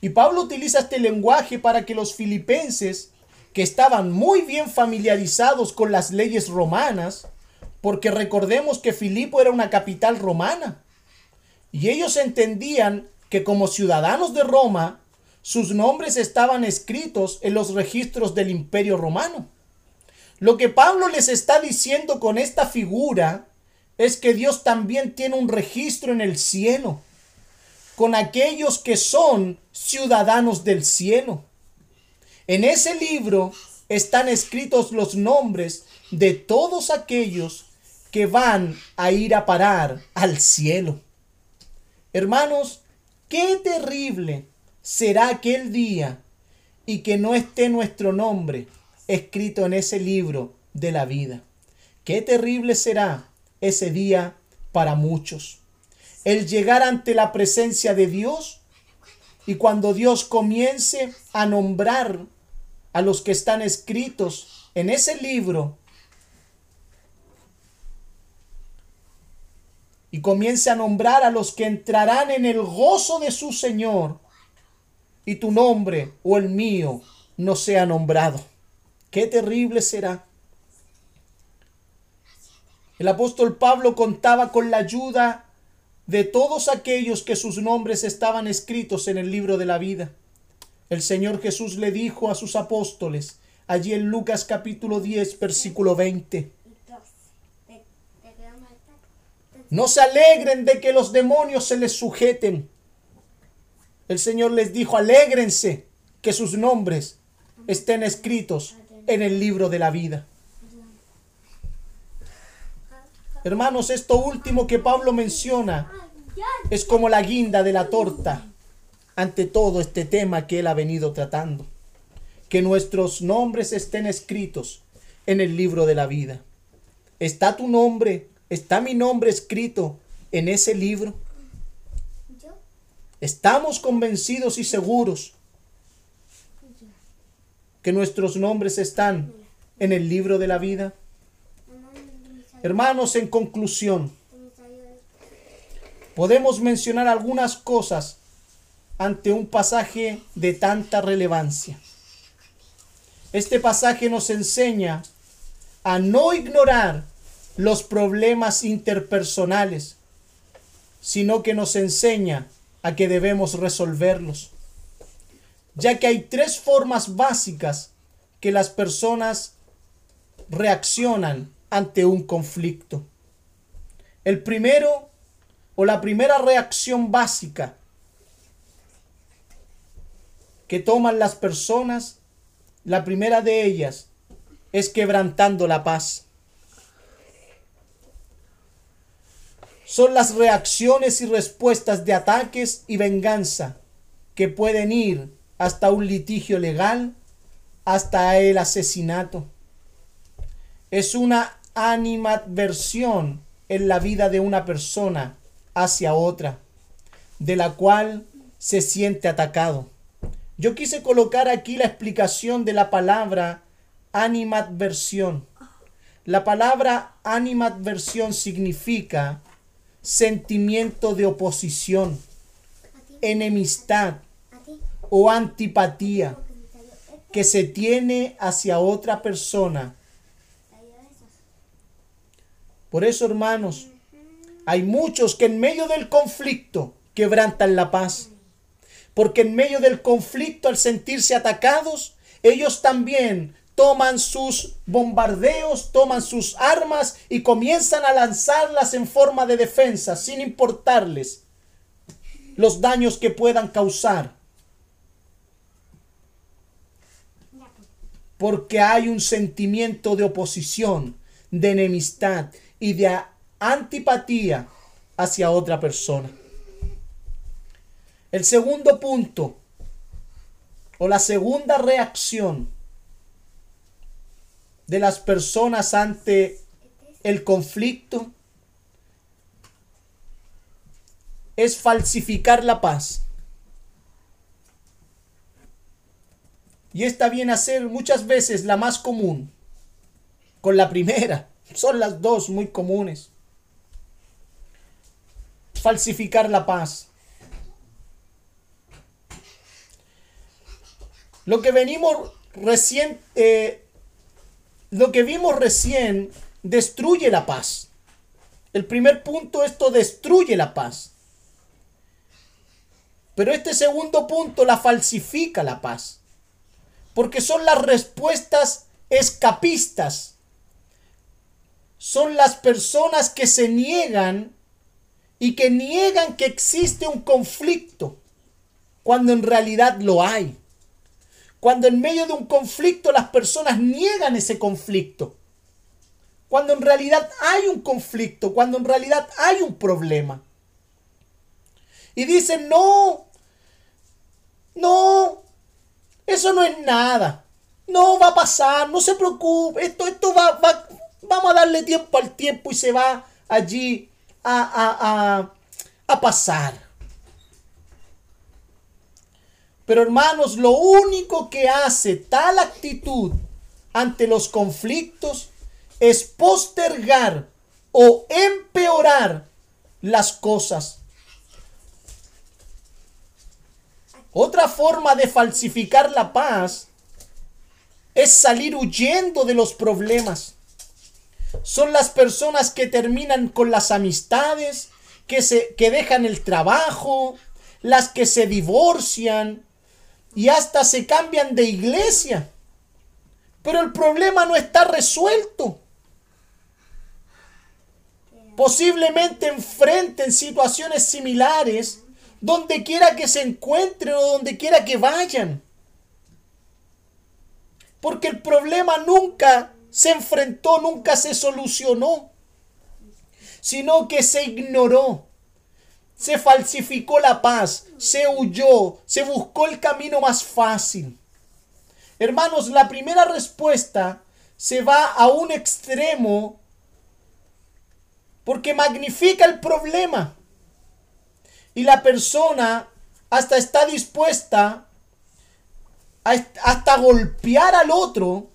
Y Pablo utiliza este lenguaje para que los filipenses, que estaban muy bien familiarizados con las leyes romanas, porque recordemos que Filipo era una capital romana, y ellos entendían que como ciudadanos de Roma, sus nombres estaban escritos en los registros del imperio romano. Lo que Pablo les está diciendo con esta figura es que Dios también tiene un registro en el cielo con aquellos que son ciudadanos del cielo. En ese libro están escritos los nombres de todos aquellos que van a ir a parar al cielo. Hermanos, qué terrible será aquel día y que no esté nuestro nombre escrito en ese libro de la vida. Qué terrible será ese día para muchos. El llegar ante la presencia de Dios y cuando Dios comience a nombrar a los que están escritos en ese libro y comience a nombrar a los que entrarán en el gozo de su Señor y tu nombre o el mío no sea nombrado. Qué terrible será. El apóstol Pablo contaba con la ayuda de todos aquellos que sus nombres estaban escritos en el libro de la vida. El Señor Jesús le dijo a sus apóstoles, allí en Lucas capítulo 10, versículo 20, no se alegren de que los demonios se les sujeten el Señor les dijo, alégrense que sus nombres estén escritos en el libro de la vida. Hermanos, esto último que Pablo menciona es como la guinda de la torta ante todo este tema que él ha venido tratando. Que nuestros nombres estén escritos en el libro de la vida. ¿Está tu nombre, está mi nombre escrito en ese libro? Estamos convencidos y seguros que nuestros nombres están en el libro de la vida. Hermanos, en conclusión, podemos mencionar algunas cosas ante un pasaje de tanta relevancia. Este pasaje nos enseña a no ignorar los problemas interpersonales, sino que nos enseña a que debemos resolverlos, ya que hay tres formas básicas que las personas reaccionan ante un conflicto. El primero o la primera reacción básica que toman las personas, la primera de ellas es quebrantando la paz. Son las reacciones y respuestas de ataques y venganza que pueden ir hasta un litigio legal, hasta el asesinato. Es una animadversión en la vida de una persona hacia otra, de la cual se siente atacado. Yo quise colocar aquí la explicación de la palabra animadversión. La palabra animadversión significa sentimiento de oposición, enemistad o antipatía que se tiene hacia otra persona. Por eso, hermanos, hay muchos que en medio del conflicto quebrantan la paz. Porque en medio del conflicto, al sentirse atacados, ellos también toman sus bombardeos, toman sus armas y comienzan a lanzarlas en forma de defensa, sin importarles los daños que puedan causar. Porque hay un sentimiento de oposición, de enemistad y de antipatía hacia otra persona. El segundo punto, o la segunda reacción, de las personas ante el conflicto es falsificar la paz. Y esta viene a ser muchas veces la más común. Con la primera, son las dos muy comunes. Falsificar la paz. Lo que venimos recién eh, lo que vimos recién destruye la paz. El primer punto, esto destruye la paz. Pero este segundo punto la falsifica la paz. Porque son las respuestas escapistas. Son las personas que se niegan y que niegan que existe un conflicto cuando en realidad lo hay. Cuando en medio de un conflicto las personas niegan ese conflicto. cuando en realidad hay un conflicto, cuando en realidad hay un problema. Y dicen, no, no, eso no es nada. No va a pasar, no se preocupe, esto, esto va, va vamos a darle tiempo al tiempo y se va allí a, a, a, a pasar. Pero hermanos, lo único que hace tal actitud ante los conflictos es postergar o empeorar las cosas. Otra forma de falsificar la paz es salir huyendo de los problemas. Son las personas que terminan con las amistades, que, se, que dejan el trabajo, las que se divorcian y hasta se cambian de iglesia. Pero el problema no está resuelto. Posiblemente enfrenten situaciones similares donde quiera que se encuentren o donde quiera que vayan. Porque el problema nunca se enfrentó, nunca se solucionó, sino que se ignoró. Se falsificó la paz, se huyó, se buscó el camino más fácil. Hermanos, la primera respuesta se va a un extremo porque magnifica el problema. Y la persona hasta está dispuesta a hasta golpear al otro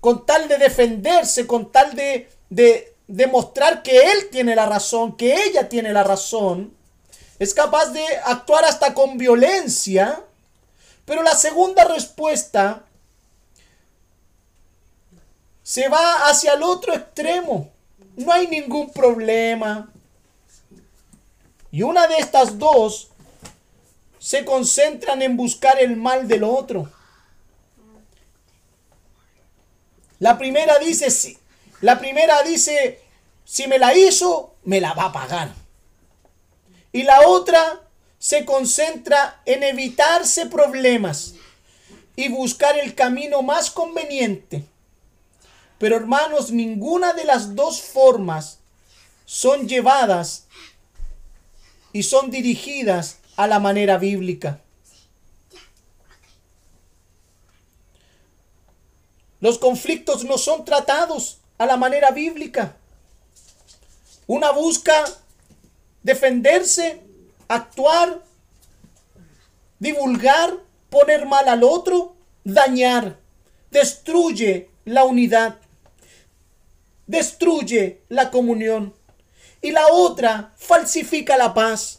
con tal de defenderse, con tal de, de demostrar que él tiene la razón, que ella tiene la razón. Es capaz de actuar hasta con violencia pero la segunda respuesta se va hacia el otro extremo. No hay ningún problema. Y una de estas dos se concentran en buscar el mal del otro. La primera dice, si, la primera dice, si me la hizo, me la va a pagar. Y la otra se concentra en evitarse problemas y buscar el camino más conveniente. Pero hermanos, ninguna de las dos formas son llevadas y son dirigidas a la manera bíblica. Los conflictos no son tratados a la manera bíblica. Una busca defenderse actuar, divulgar, poner mal al otro, dañar, destruye la unidad, destruye la comunión. Y la otra falsifica la paz.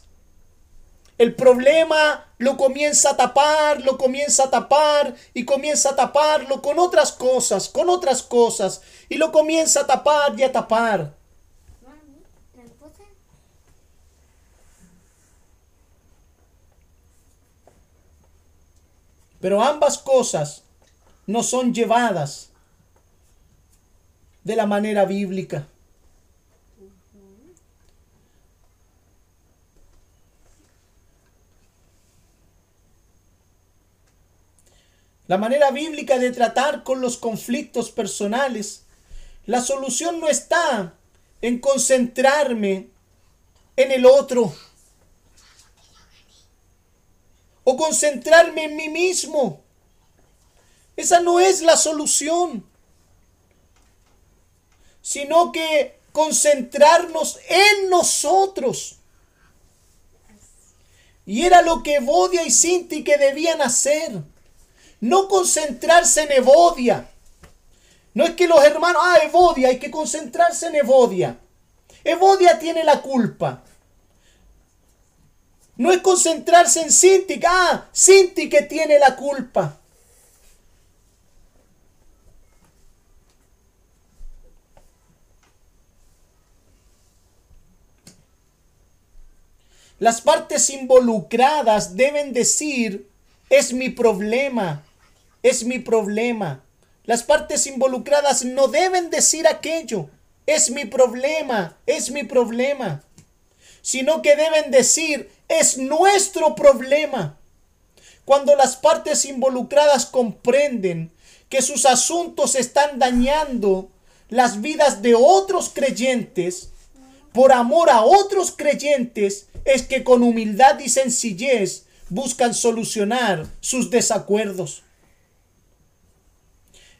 El problema lo comienza a tapar, lo comienza a tapar y comienza a taparlo con otras cosas, con otras cosas. Y lo comienza a tapar y a tapar. Pero ambas cosas no son llevadas de la manera bíblica. La manera bíblica de tratar con los conflictos personales, la solución no está en concentrarme en el otro o concentrarme en mí mismo. Esa no es la solución, sino que concentrarnos en nosotros. Y era lo que Evodia y Sinti que debían hacer. No concentrarse en Evodia. No es que los hermanos, ah, Evodia, hay que concentrarse en Evodia. Evodia tiene la culpa. No es concentrarse en Cinti. Ah, Cinti que tiene la culpa. Las partes involucradas deben decir, es mi problema, es mi problema. Las partes involucradas no deben decir aquello, es mi problema, es mi problema. Sino que deben decir, es nuestro problema. Cuando las partes involucradas comprenden que sus asuntos están dañando las vidas de otros creyentes, por amor a otros creyentes, es que con humildad y sencillez buscan solucionar sus desacuerdos.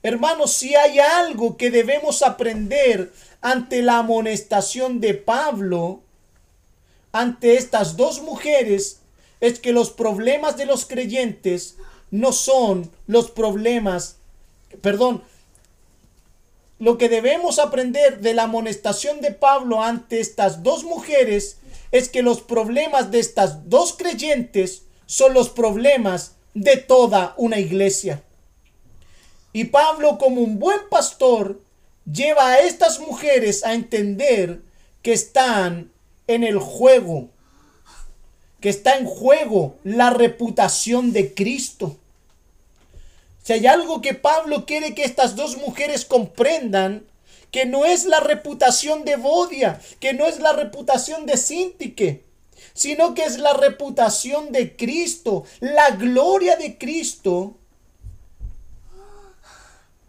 Hermanos, si hay algo que debemos aprender ante la amonestación de Pablo, ante estas dos mujeres, es que los problemas de los creyentes no son los problemas, perdón, lo que debemos aprender de la amonestación de Pablo ante estas dos mujeres es que los problemas de estas dos creyentes son los problemas de toda una iglesia. Y Pablo como un buen pastor lleva a estas mujeres a entender que están en el juego, que está en juego la reputación de Cristo. Si hay algo que Pablo quiere que estas dos mujeres comprendan, que no es la reputación de Bodia, que no es la reputación de Sintique, sino que es la reputación de Cristo, la gloria de Cristo.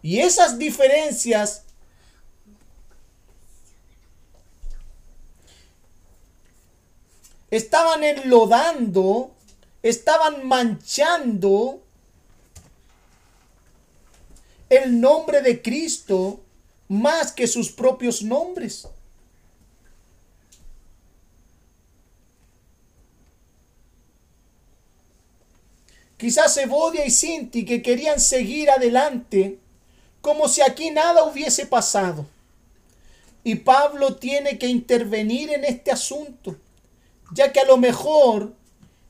Y esas diferencias estaban enlodando, estaban manchando el nombre de Cristo más que sus propios nombres. Quizás Evodia y Sinti que querían seguir adelante como si aquí nada hubiese pasado. Y Pablo tiene que intervenir en este asunto, ya que a lo mejor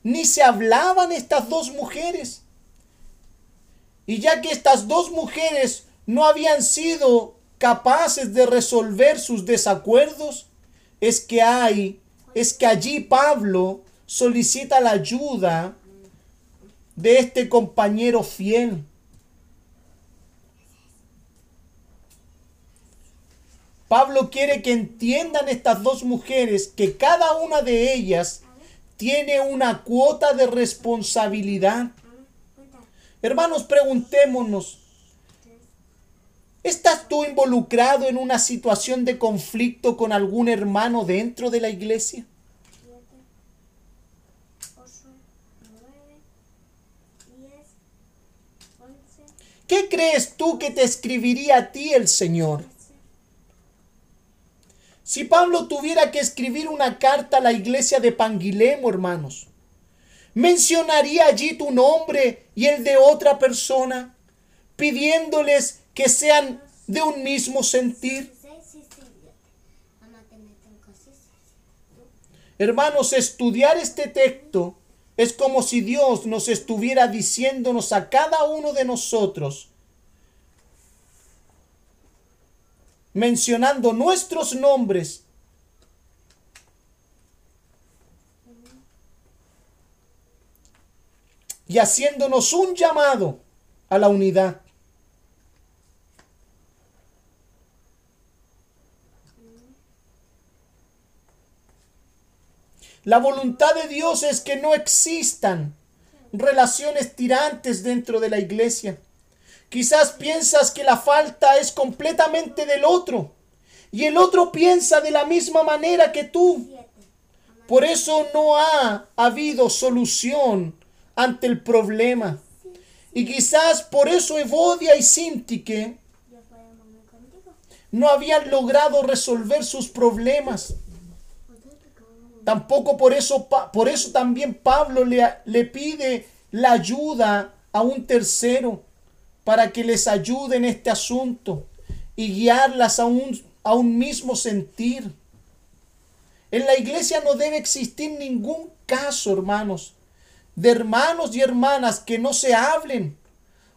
ni se hablaban estas dos mujeres. Y ya que estas dos mujeres no habían sido capaces de resolver sus desacuerdos, es que hay, es que allí Pablo solicita la ayuda de este compañero fiel. Pablo quiere que entiendan estas dos mujeres que cada una de ellas tiene una cuota de responsabilidad. Hermanos, preguntémonos, ¿estás tú involucrado en una situación de conflicto con algún hermano dentro de la iglesia? ¿Qué crees tú que te escribiría a ti el Señor? Si Pablo tuviera que escribir una carta a la iglesia de Panguilemo, hermanos, ¿mencionaría allí tu nombre y el de otra persona, pidiéndoles que sean de un mismo sentir? Hermanos, estudiar este texto es como si Dios nos estuviera diciéndonos a cada uno de nosotros, mencionando nuestros nombres, y haciéndonos un llamado a la unidad. La voluntad de Dios es que no existan relaciones tirantes dentro de la iglesia. Quizás piensas que la falta es completamente del otro y el otro piensa de la misma manera que tú. Por eso no ha habido solución ante el problema. Y quizás por eso Evodia y Sintique no habían logrado resolver sus problemas. Tampoco por eso, por eso también Pablo le, le pide la ayuda a un tercero para que les ayude en este asunto y guiarlas a un, a un mismo sentir. En la iglesia no debe existir ningún caso, hermanos, de hermanos y hermanas que no se hablen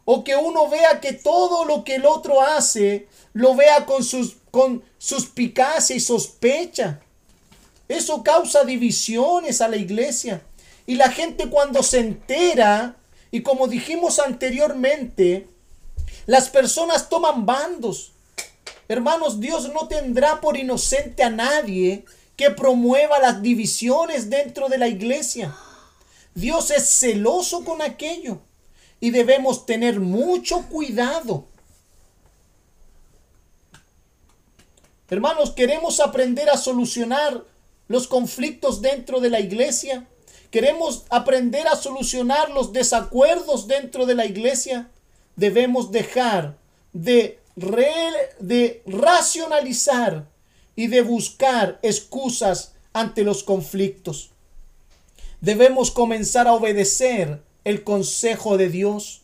o que uno vea que todo lo que el otro hace lo vea con sus con suspicacia y sospecha. Eso causa divisiones a la iglesia. Y la gente cuando se entera, y como dijimos anteriormente, las personas toman bandos. Hermanos, Dios no tendrá por inocente a nadie que promueva las divisiones dentro de la iglesia. Dios es celoso con aquello y debemos tener mucho cuidado. Hermanos, queremos aprender a solucionar los conflictos dentro de la iglesia. Queremos aprender a solucionar los desacuerdos dentro de la iglesia. Debemos dejar de, de racionalizar y de buscar excusas ante los conflictos. Debemos comenzar a obedecer el consejo de Dios,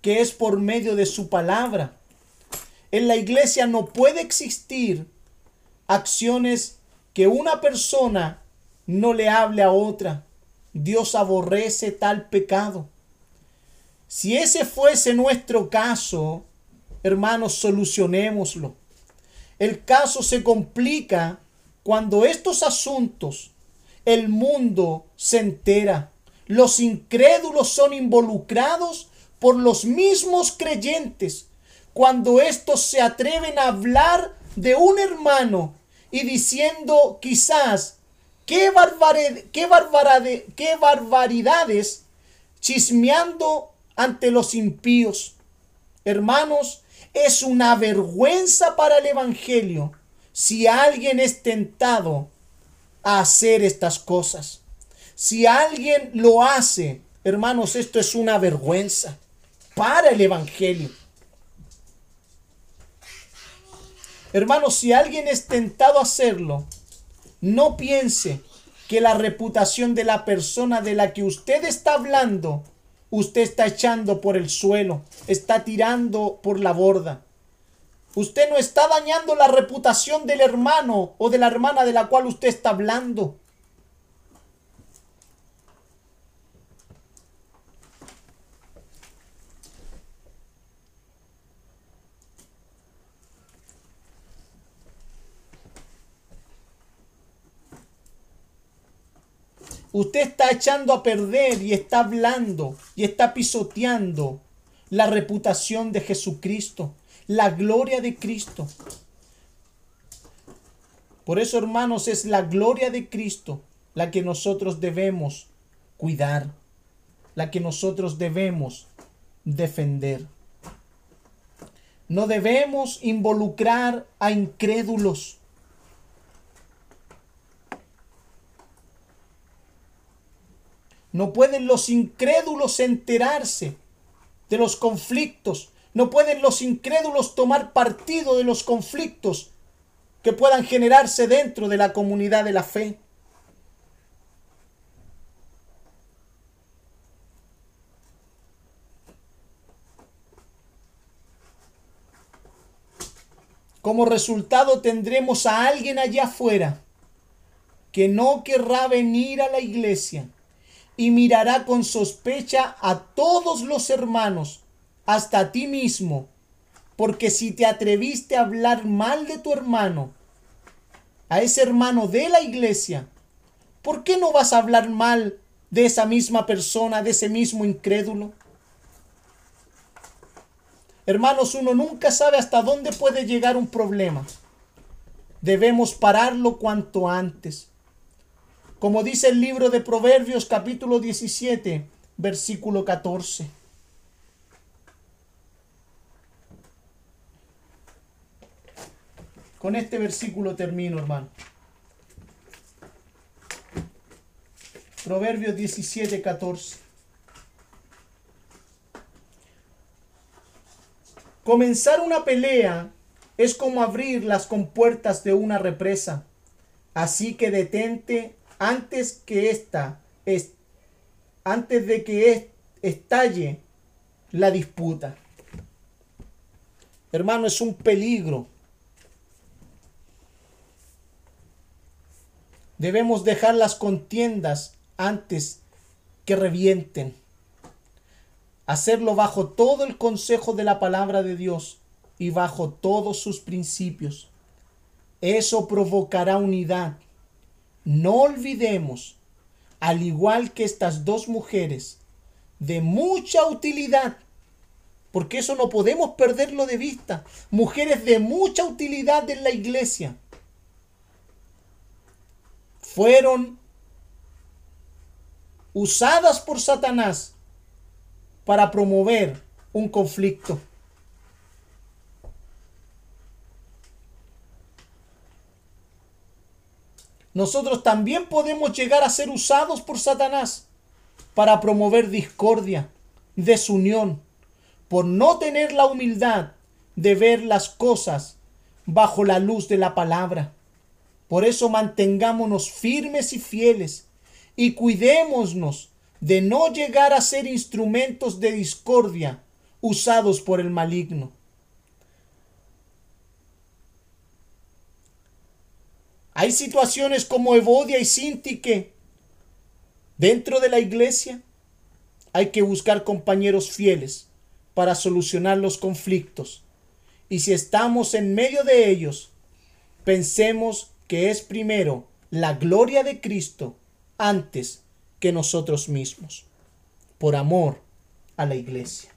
que es por medio de su palabra. En la iglesia no puede existir acciones que una persona no le hable a otra. Dios aborrece tal pecado. Si ese fuese nuestro caso, hermanos, solucionémoslo. El caso se complica cuando estos asuntos el mundo se entera. Los incrédulos son involucrados por los mismos creyentes. Cuando estos se atreven a hablar de un hermano y diciendo quizás qué, qué, qué barbaridades chismeando ante los impíos. Hermanos, es una vergüenza para el Evangelio si alguien es tentado a hacer estas cosas. Si alguien lo hace, hermanos, esto es una vergüenza para el Evangelio. Hermanos, si alguien es tentado a hacerlo, no piense que la reputación de la persona de la que usted está hablando, usted está echando por el suelo, está tirando por la borda. Usted no está dañando la reputación del hermano o de la hermana de la cual usted está hablando. Usted está echando a perder y está hablando y está pisoteando la reputación de Jesucristo, la gloria de Cristo. Por eso, hermanos, es la gloria de Cristo la que nosotros debemos cuidar, la que nosotros debemos defender. No debemos involucrar a incrédulos. No pueden los incrédulos enterarse de los conflictos. No pueden los incrédulos tomar partido de los conflictos que puedan generarse dentro de la comunidad de la fe. Como resultado tendremos a alguien allá afuera que no querrá venir a la iglesia y mirará con sospecha a todos los hermanos, hasta a ti mismo, porque si te atreviste a hablar mal de tu hermano, a ese hermano de la iglesia, ¿por qué no vas a hablar mal de esa misma persona, de ese mismo incrédulo? Hermanos, uno nunca sabe hasta dónde puede llegar un problema. Debemos pararlo cuanto antes. Como dice el libro de Proverbios capítulo 17, versículo 14. Con este versículo termino, hermano. Proverbios 17, 14. Comenzar una pelea es como abrir las compuertas de una represa. Así que detente antes que esta, es, antes de que estalle la disputa. Hermano, es un peligro. Debemos dejar las contiendas antes que revienten. Hacerlo bajo todo el consejo de la palabra de Dios y bajo todos sus principios. Eso provocará unidad no olvidemos, al igual que estas dos mujeres, de mucha utilidad, porque eso no podemos perderlo de vista, mujeres de mucha utilidad en la iglesia, fueron usadas por Satanás para promover un conflicto. Nosotros también podemos llegar a ser usados por Satanás para promover discordia, desunión, por no tener la humildad de ver las cosas bajo la luz de la palabra. Por eso mantengámonos firmes y fieles y cuidémonos de no llegar a ser instrumentos de discordia usados por el maligno. Hay situaciones como Evodia y Sintique dentro de la iglesia. Hay que buscar compañeros fieles para solucionar los conflictos. Y si estamos en medio de ellos, pensemos que es primero la gloria de Cristo antes que nosotros mismos, por amor a la iglesia.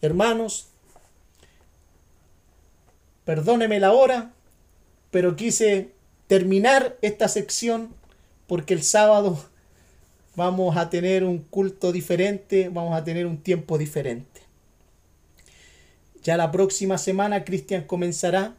Hermanos, perdóneme la hora, pero quise terminar esta sección porque el sábado vamos a tener un culto diferente, vamos a tener un tiempo diferente. Ya la próxima semana Cristian comenzará